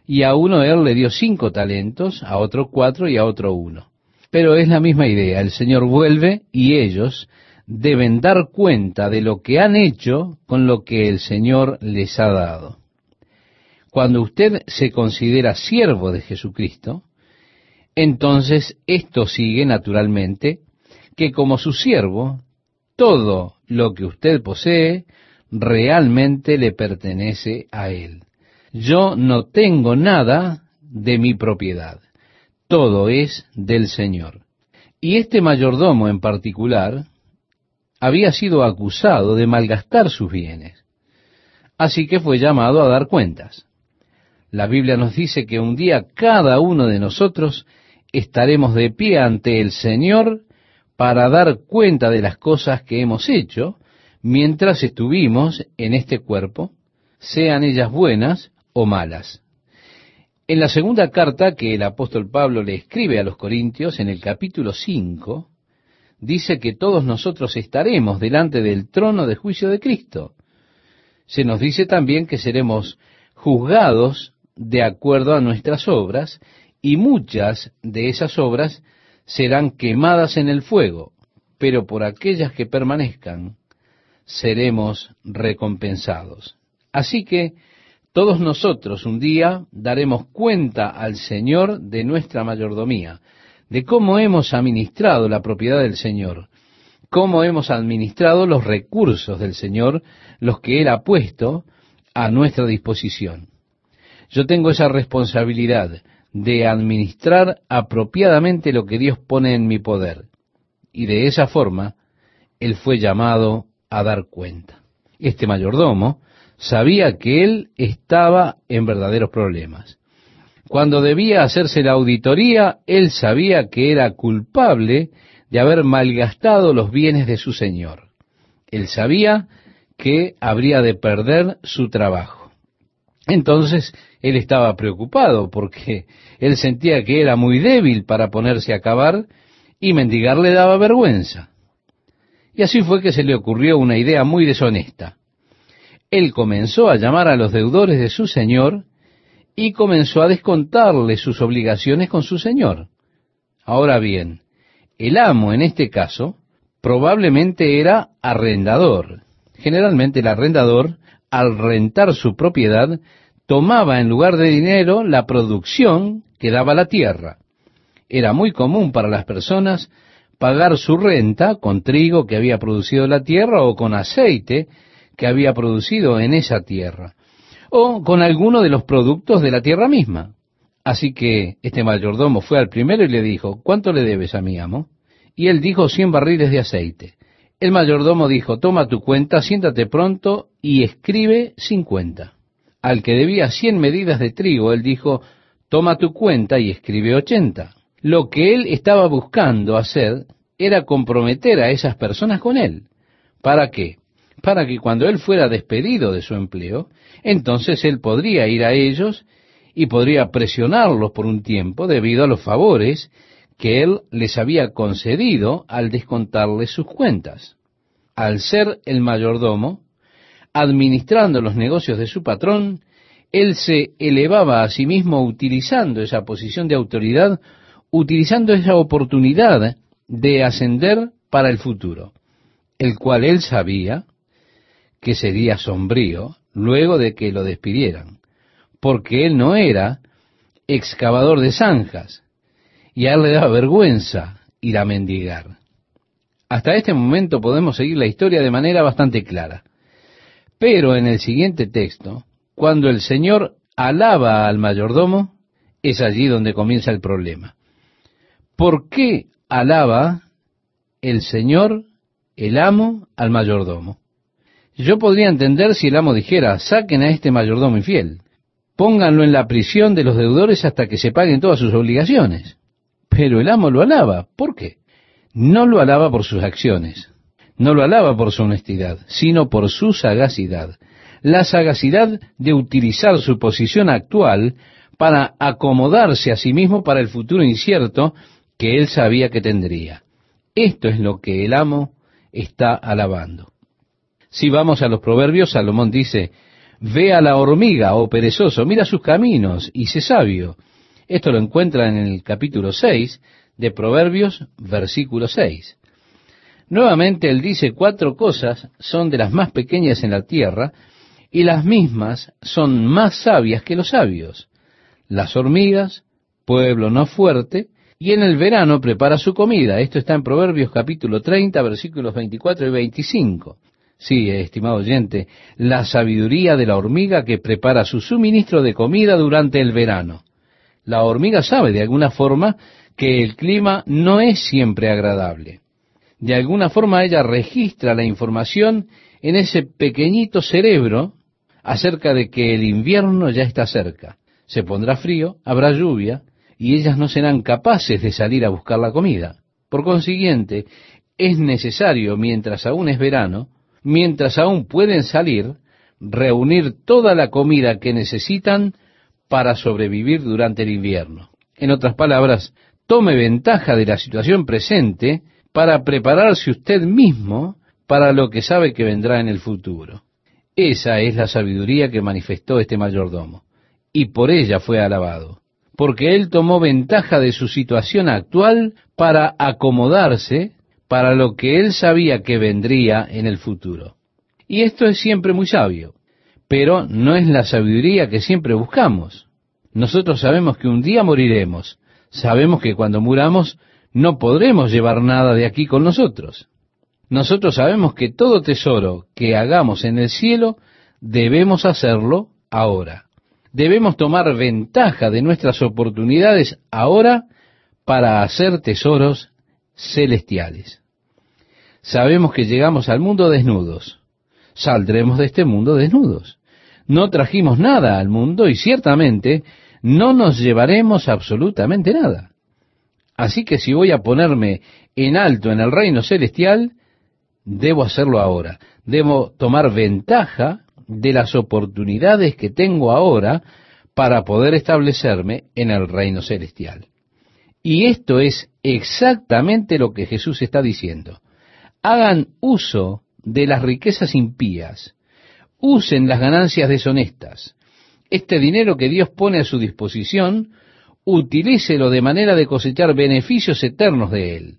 Y a uno él le dio cinco talentos, a otro cuatro y a otro uno. Pero es la misma idea, el Señor vuelve y ellos deben dar cuenta de lo que han hecho con lo que el Señor les ha dado. Cuando usted se considera siervo de Jesucristo, entonces esto sigue naturalmente que como su siervo, todo lo que usted posee realmente le pertenece a él. Yo no tengo nada de mi propiedad, todo es del Señor. Y este mayordomo en particular había sido acusado de malgastar sus bienes, así que fue llamado a dar cuentas. La Biblia nos dice que un día cada uno de nosotros estaremos de pie ante el Señor para dar cuenta de las cosas que hemos hecho mientras estuvimos en este cuerpo, sean ellas buenas o malas. En la segunda carta que el apóstol Pablo le escribe a los Corintios, en el capítulo 5, dice que todos nosotros estaremos delante del trono de juicio de Cristo. Se nos dice también que seremos juzgados de acuerdo a nuestras obras y muchas de esas obras serán quemadas en el fuego, pero por aquellas que permanezcan seremos recompensados. Así que todos nosotros un día daremos cuenta al Señor de nuestra mayordomía, de cómo hemos administrado la propiedad del Señor, cómo hemos administrado los recursos del Señor, los que Él ha puesto a nuestra disposición. Yo tengo esa responsabilidad de administrar apropiadamente lo que Dios pone en mi poder. Y de esa forma, él fue llamado a dar cuenta. Este mayordomo sabía que él estaba en verdaderos problemas. Cuando debía hacerse la auditoría, él sabía que era culpable de haber malgastado los bienes de su señor. Él sabía que habría de perder su trabajo. Entonces él estaba preocupado porque él sentía que era muy débil para ponerse a cavar y mendigar le daba vergüenza. Y así fue que se le ocurrió una idea muy deshonesta. Él comenzó a llamar a los deudores de su señor y comenzó a descontarle sus obligaciones con su señor. Ahora bien, el amo en este caso probablemente era arrendador. Generalmente el arrendador, al rentar su propiedad, tomaba en lugar de dinero la producción que daba la tierra. Era muy común para las personas pagar su renta con trigo que había producido la tierra o con aceite que había producido en esa tierra. o con alguno de los productos de la tierra misma. Así que este mayordomo fue al primero y le dijo, ¿cuánto le debes a mi amo? Y él dijo, cien barriles de aceite. El mayordomo dijo, toma tu cuenta, siéntate pronto y escribe cincuenta. Al que debía cien medidas de trigo, él dijo, toma tu cuenta y escribe ochenta. Lo que él estaba buscando hacer era comprometer a esas personas con él. ¿Para qué? Para que cuando él fuera despedido de su empleo, entonces él podría ir a ellos y podría presionarlos por un tiempo debido a los favores que él les había concedido al descontarles sus cuentas. Al ser el mayordomo, administrando los negocios de su patrón, él se elevaba a sí mismo utilizando esa posición de autoridad, utilizando esa oportunidad de ascender para el futuro, el cual él sabía que sería sombrío luego de que lo despidieran, porque él no era excavador de zanjas, y a él le daba vergüenza ir a mendigar. Hasta este momento podemos seguir la historia de manera bastante clara. Pero en el siguiente texto, cuando el Señor alaba al mayordomo, es allí donde comienza el problema. ¿Por qué alaba el Señor, el amo, al mayordomo? Yo podría entender si el amo dijera, saquen a este mayordomo infiel, pónganlo en la prisión de los deudores hasta que se paguen todas sus obligaciones. Pero el amo lo alaba. ¿Por qué? No lo alaba por sus acciones, no lo alaba por su honestidad, sino por su sagacidad. La sagacidad de utilizar su posición actual para acomodarse a sí mismo para el futuro incierto que él sabía que tendría. Esto es lo que el amo está alabando. Si vamos a los proverbios, Salomón dice, ve a la hormiga, oh perezoso, mira sus caminos y sé sabio, esto lo encuentra en el capítulo 6 de Proverbios, versículo 6. Nuevamente él dice cuatro cosas son de las más pequeñas en la tierra y las mismas son más sabias que los sabios. Las hormigas, pueblo no fuerte, y en el verano prepara su comida. Esto está en Proverbios capítulo 30, versículos 24 y 25. Sí, estimado oyente, la sabiduría de la hormiga que prepara su suministro de comida durante el verano. La hormiga sabe de alguna forma que el clima no es siempre agradable. De alguna forma ella registra la información en ese pequeñito cerebro acerca de que el invierno ya está cerca. Se pondrá frío, habrá lluvia, y ellas no serán capaces de salir a buscar la comida. Por consiguiente, es necesario, mientras aún es verano, mientras aún pueden salir, reunir toda la comida que necesitan para sobrevivir durante el invierno. En otras palabras, tome ventaja de la situación presente para prepararse usted mismo para lo que sabe que vendrá en el futuro. Esa es la sabiduría que manifestó este mayordomo, y por ella fue alabado, porque él tomó ventaja de su situación actual para acomodarse para lo que él sabía que vendría en el futuro. Y esto es siempre muy sabio pero no es la sabiduría que siempre buscamos. Nosotros sabemos que un día moriremos, sabemos que cuando muramos no podremos llevar nada de aquí con nosotros. Nosotros sabemos que todo tesoro que hagamos en el cielo debemos hacerlo ahora. Debemos tomar ventaja de nuestras oportunidades ahora para hacer tesoros celestiales. Sabemos que llegamos al mundo desnudos. Saldremos de este mundo desnudos no trajimos nada al mundo y ciertamente no nos llevaremos absolutamente nada. Así que si voy a ponerme en alto en el reino celestial, debo hacerlo ahora. Debo tomar ventaja de las oportunidades que tengo ahora para poder establecerme en el reino celestial. Y esto es exactamente lo que Jesús está diciendo. Hagan uso de las riquezas impías usen las ganancias deshonestas. Este dinero que Dios pone a su disposición, utilícelo de manera de cosechar beneficios eternos de él.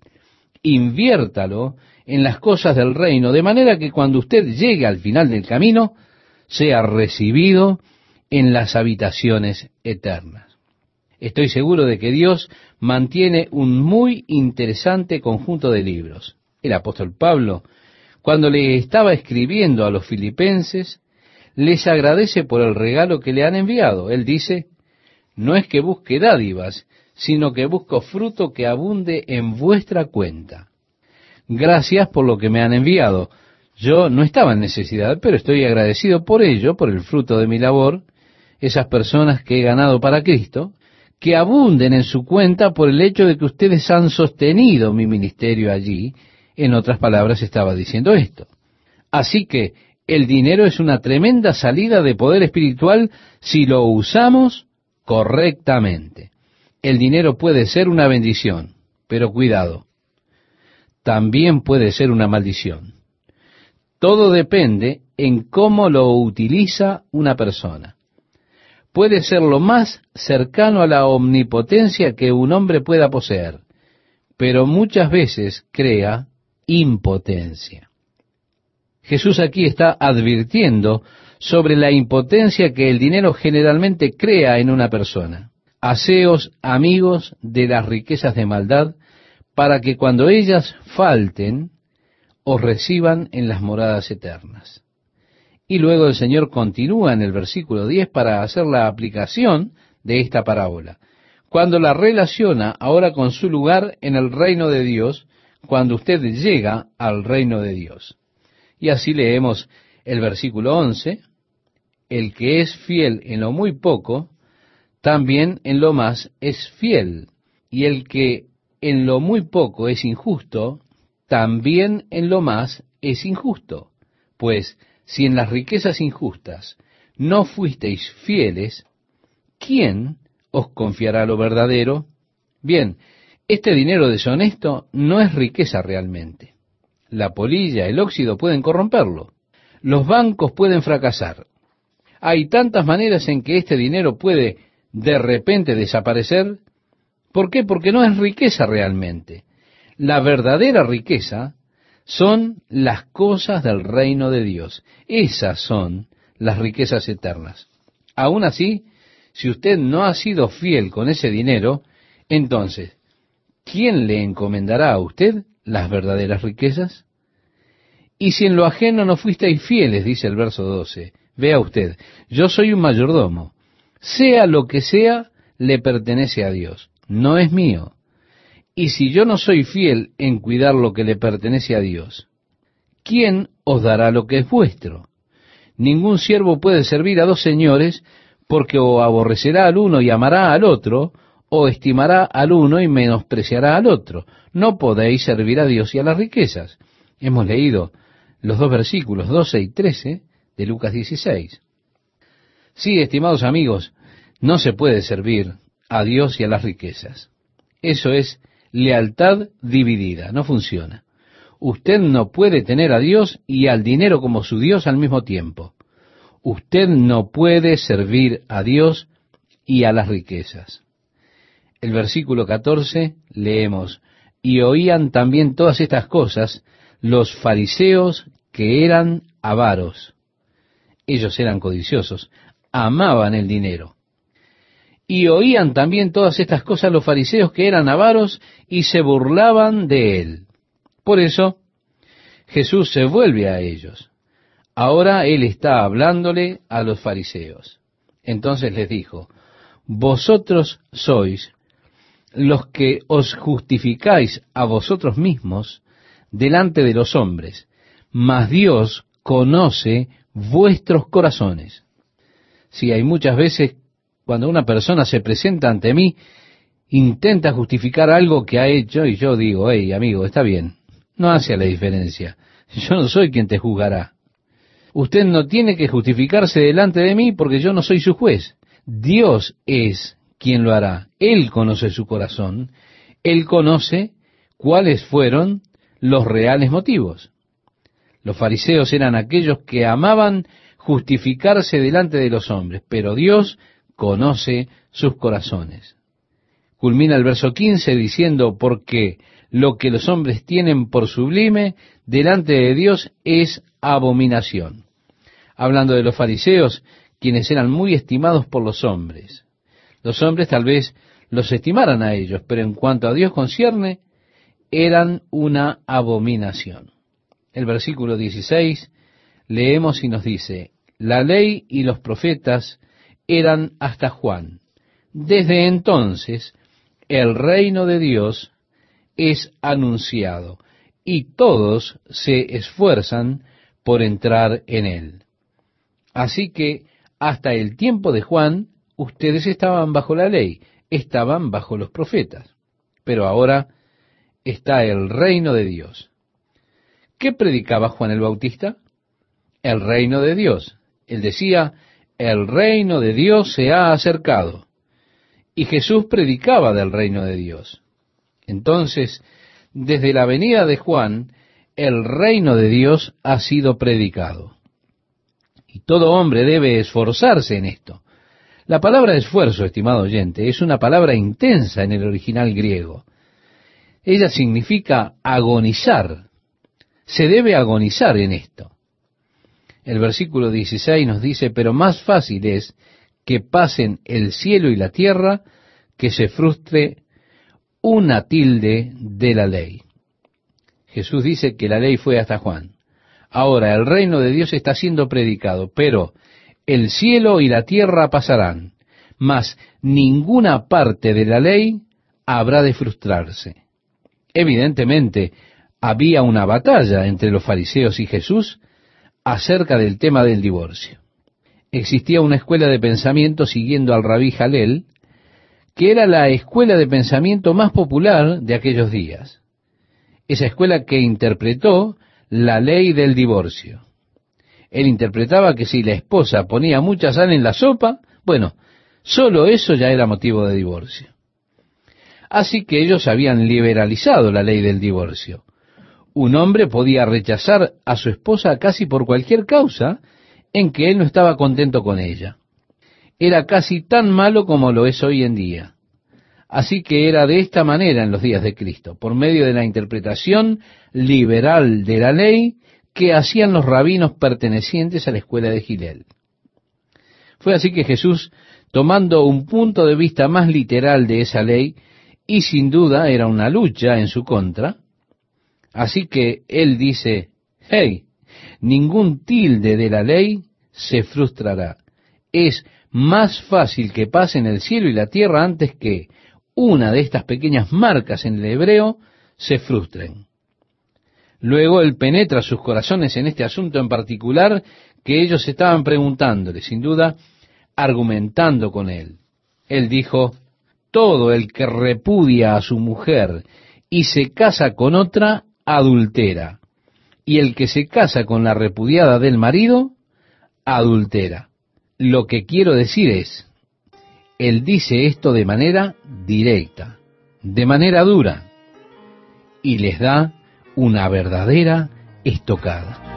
Inviértalo en las cosas del reino, de manera que cuando usted llegue al final del camino, sea recibido en las habitaciones eternas. Estoy seguro de que Dios mantiene un muy interesante conjunto de libros. El apóstol Pablo cuando le estaba escribiendo a los filipenses, les agradece por el regalo que le han enviado. Él dice, no es que busque dádivas, sino que busco fruto que abunde en vuestra cuenta. Gracias por lo que me han enviado. Yo no estaba en necesidad, pero estoy agradecido por ello, por el fruto de mi labor, esas personas que he ganado para Cristo, que abunden en su cuenta por el hecho de que ustedes han sostenido mi ministerio allí. En otras palabras, estaba diciendo esto. Así que el dinero es una tremenda salida de poder espiritual si lo usamos correctamente. El dinero puede ser una bendición, pero cuidado, también puede ser una maldición. Todo depende en cómo lo utiliza una persona. Puede ser lo más cercano a la omnipotencia que un hombre pueda poseer, pero muchas veces crea impotencia. Jesús aquí está advirtiendo sobre la impotencia que el dinero generalmente crea en una persona. Haceos amigos de las riquezas de maldad, para que cuando ellas falten, os reciban en las moradas eternas. Y luego el Señor continúa en el versículo 10 para hacer la aplicación de esta parábola, cuando la relaciona ahora con su lugar en el reino de Dios, cuando usted llega al reino de Dios. Y así leemos el versículo 11, el que es fiel en lo muy poco, también en lo más es fiel, y el que en lo muy poco es injusto, también en lo más es injusto. Pues si en las riquezas injustas no fuisteis fieles, ¿quién os confiará lo verdadero? Bien, este dinero deshonesto no es riqueza realmente. La polilla, el óxido pueden corromperlo. Los bancos pueden fracasar. Hay tantas maneras en que este dinero puede de repente desaparecer. ¿Por qué? Porque no es riqueza realmente. La verdadera riqueza son las cosas del reino de Dios. Esas son las riquezas eternas. Aún así, si usted no ha sido fiel con ese dinero, entonces, ¿quién le encomendará a usted las verdaderas riquezas? Y si en lo ajeno no fuisteis fieles, dice el verso 12, vea usted, yo soy un mayordomo, sea lo que sea, le pertenece a Dios, no es mío. Y si yo no soy fiel en cuidar lo que le pertenece a Dios, ¿quién os dará lo que es vuestro? Ningún siervo puede servir a dos señores porque o aborrecerá al uno y amará al otro, o estimará al uno y menospreciará al otro. No podéis servir a Dios y a las riquezas. Hemos leído los dos versículos 12 y 13 de Lucas 16. Sí, estimados amigos, no se puede servir a Dios y a las riquezas. Eso es lealtad dividida, no funciona. Usted no puede tener a Dios y al dinero como su Dios al mismo tiempo. Usted no puede servir a Dios y a las riquezas. El versículo 14 leemos, y oían también todas estas cosas los fariseos que eran avaros. Ellos eran codiciosos, amaban el dinero. Y oían también todas estas cosas los fariseos que eran avaros y se burlaban de él. Por eso Jesús se vuelve a ellos. Ahora él está hablándole a los fariseos. Entonces les dijo, vosotros sois los que os justificáis a vosotros mismos delante de los hombres, mas Dios conoce vuestros corazones. Si hay muchas veces cuando una persona se presenta ante mí, intenta justificar algo que ha hecho y yo digo, hey amigo, está bien, no hace la diferencia. Yo no soy quien te juzgará. Usted no tiene que justificarse delante de mí porque yo no soy su juez. Dios es quien lo hará. Él conoce su corazón. Él conoce cuáles fueron los reales motivos. Los fariseos eran aquellos que amaban justificarse delante de los hombres, pero Dios conoce sus corazones. Culmina el verso 15 diciendo, porque lo que los hombres tienen por sublime delante de Dios es abominación. Hablando de los fariseos, quienes eran muy estimados por los hombres. Los hombres tal vez los estimaran a ellos, pero en cuanto a Dios concierne, eran una abominación. El versículo 16 leemos y nos dice, la ley y los profetas eran hasta Juan. Desde entonces, el reino de Dios es anunciado y todos se esfuerzan por entrar en él. Así que hasta el tiempo de Juan, ustedes estaban bajo la ley, estaban bajo los profetas, pero ahora está el reino de Dios. ¿Qué predicaba Juan el Bautista? El reino de Dios. Él decía, el reino de Dios se ha acercado. Y Jesús predicaba del reino de Dios. Entonces, desde la venida de Juan, el reino de Dios ha sido predicado. Y todo hombre debe esforzarse en esto. La palabra esfuerzo, estimado oyente, es una palabra intensa en el original griego. Ella significa agonizar. Se debe agonizar en esto. El versículo 16 nos dice, pero más fácil es que pasen el cielo y la tierra que se frustre una tilde de la ley. Jesús dice que la ley fue hasta Juan. Ahora el reino de Dios está siendo predicado, pero el cielo y la tierra pasarán, mas ninguna parte de la ley habrá de frustrarse. Evidentemente, había una batalla entre los fariseos y Jesús acerca del tema del divorcio. Existía una escuela de pensamiento siguiendo al rabí Jalel, que era la escuela de pensamiento más popular de aquellos días. Esa escuela que interpretó la ley del divorcio. Él interpretaba que si la esposa ponía mucha sal en la sopa, bueno, solo eso ya era motivo de divorcio. Así que ellos habían liberalizado la ley del divorcio un hombre podía rechazar a su esposa casi por cualquier causa en que él no estaba contento con ella. Era casi tan malo como lo es hoy en día. Así que era de esta manera en los días de Cristo, por medio de la interpretación liberal de la ley que hacían los rabinos pertenecientes a la escuela de Gilel. Fue así que Jesús, tomando un punto de vista más literal de esa ley, y sin duda era una lucha en su contra, Así que él dice, hey, ningún tilde de la ley se frustrará. Es más fácil que pasen el cielo y la tierra antes que una de estas pequeñas marcas en el hebreo se frustren. Luego él penetra sus corazones en este asunto en particular que ellos estaban preguntándole, sin duda, argumentando con él. Él dijo, todo el que repudia a su mujer y se casa con otra adultera, y el que se casa con la repudiada del marido, adultera. Lo que quiero decir es, él dice esto de manera directa, de manera dura, y les da una verdadera estocada.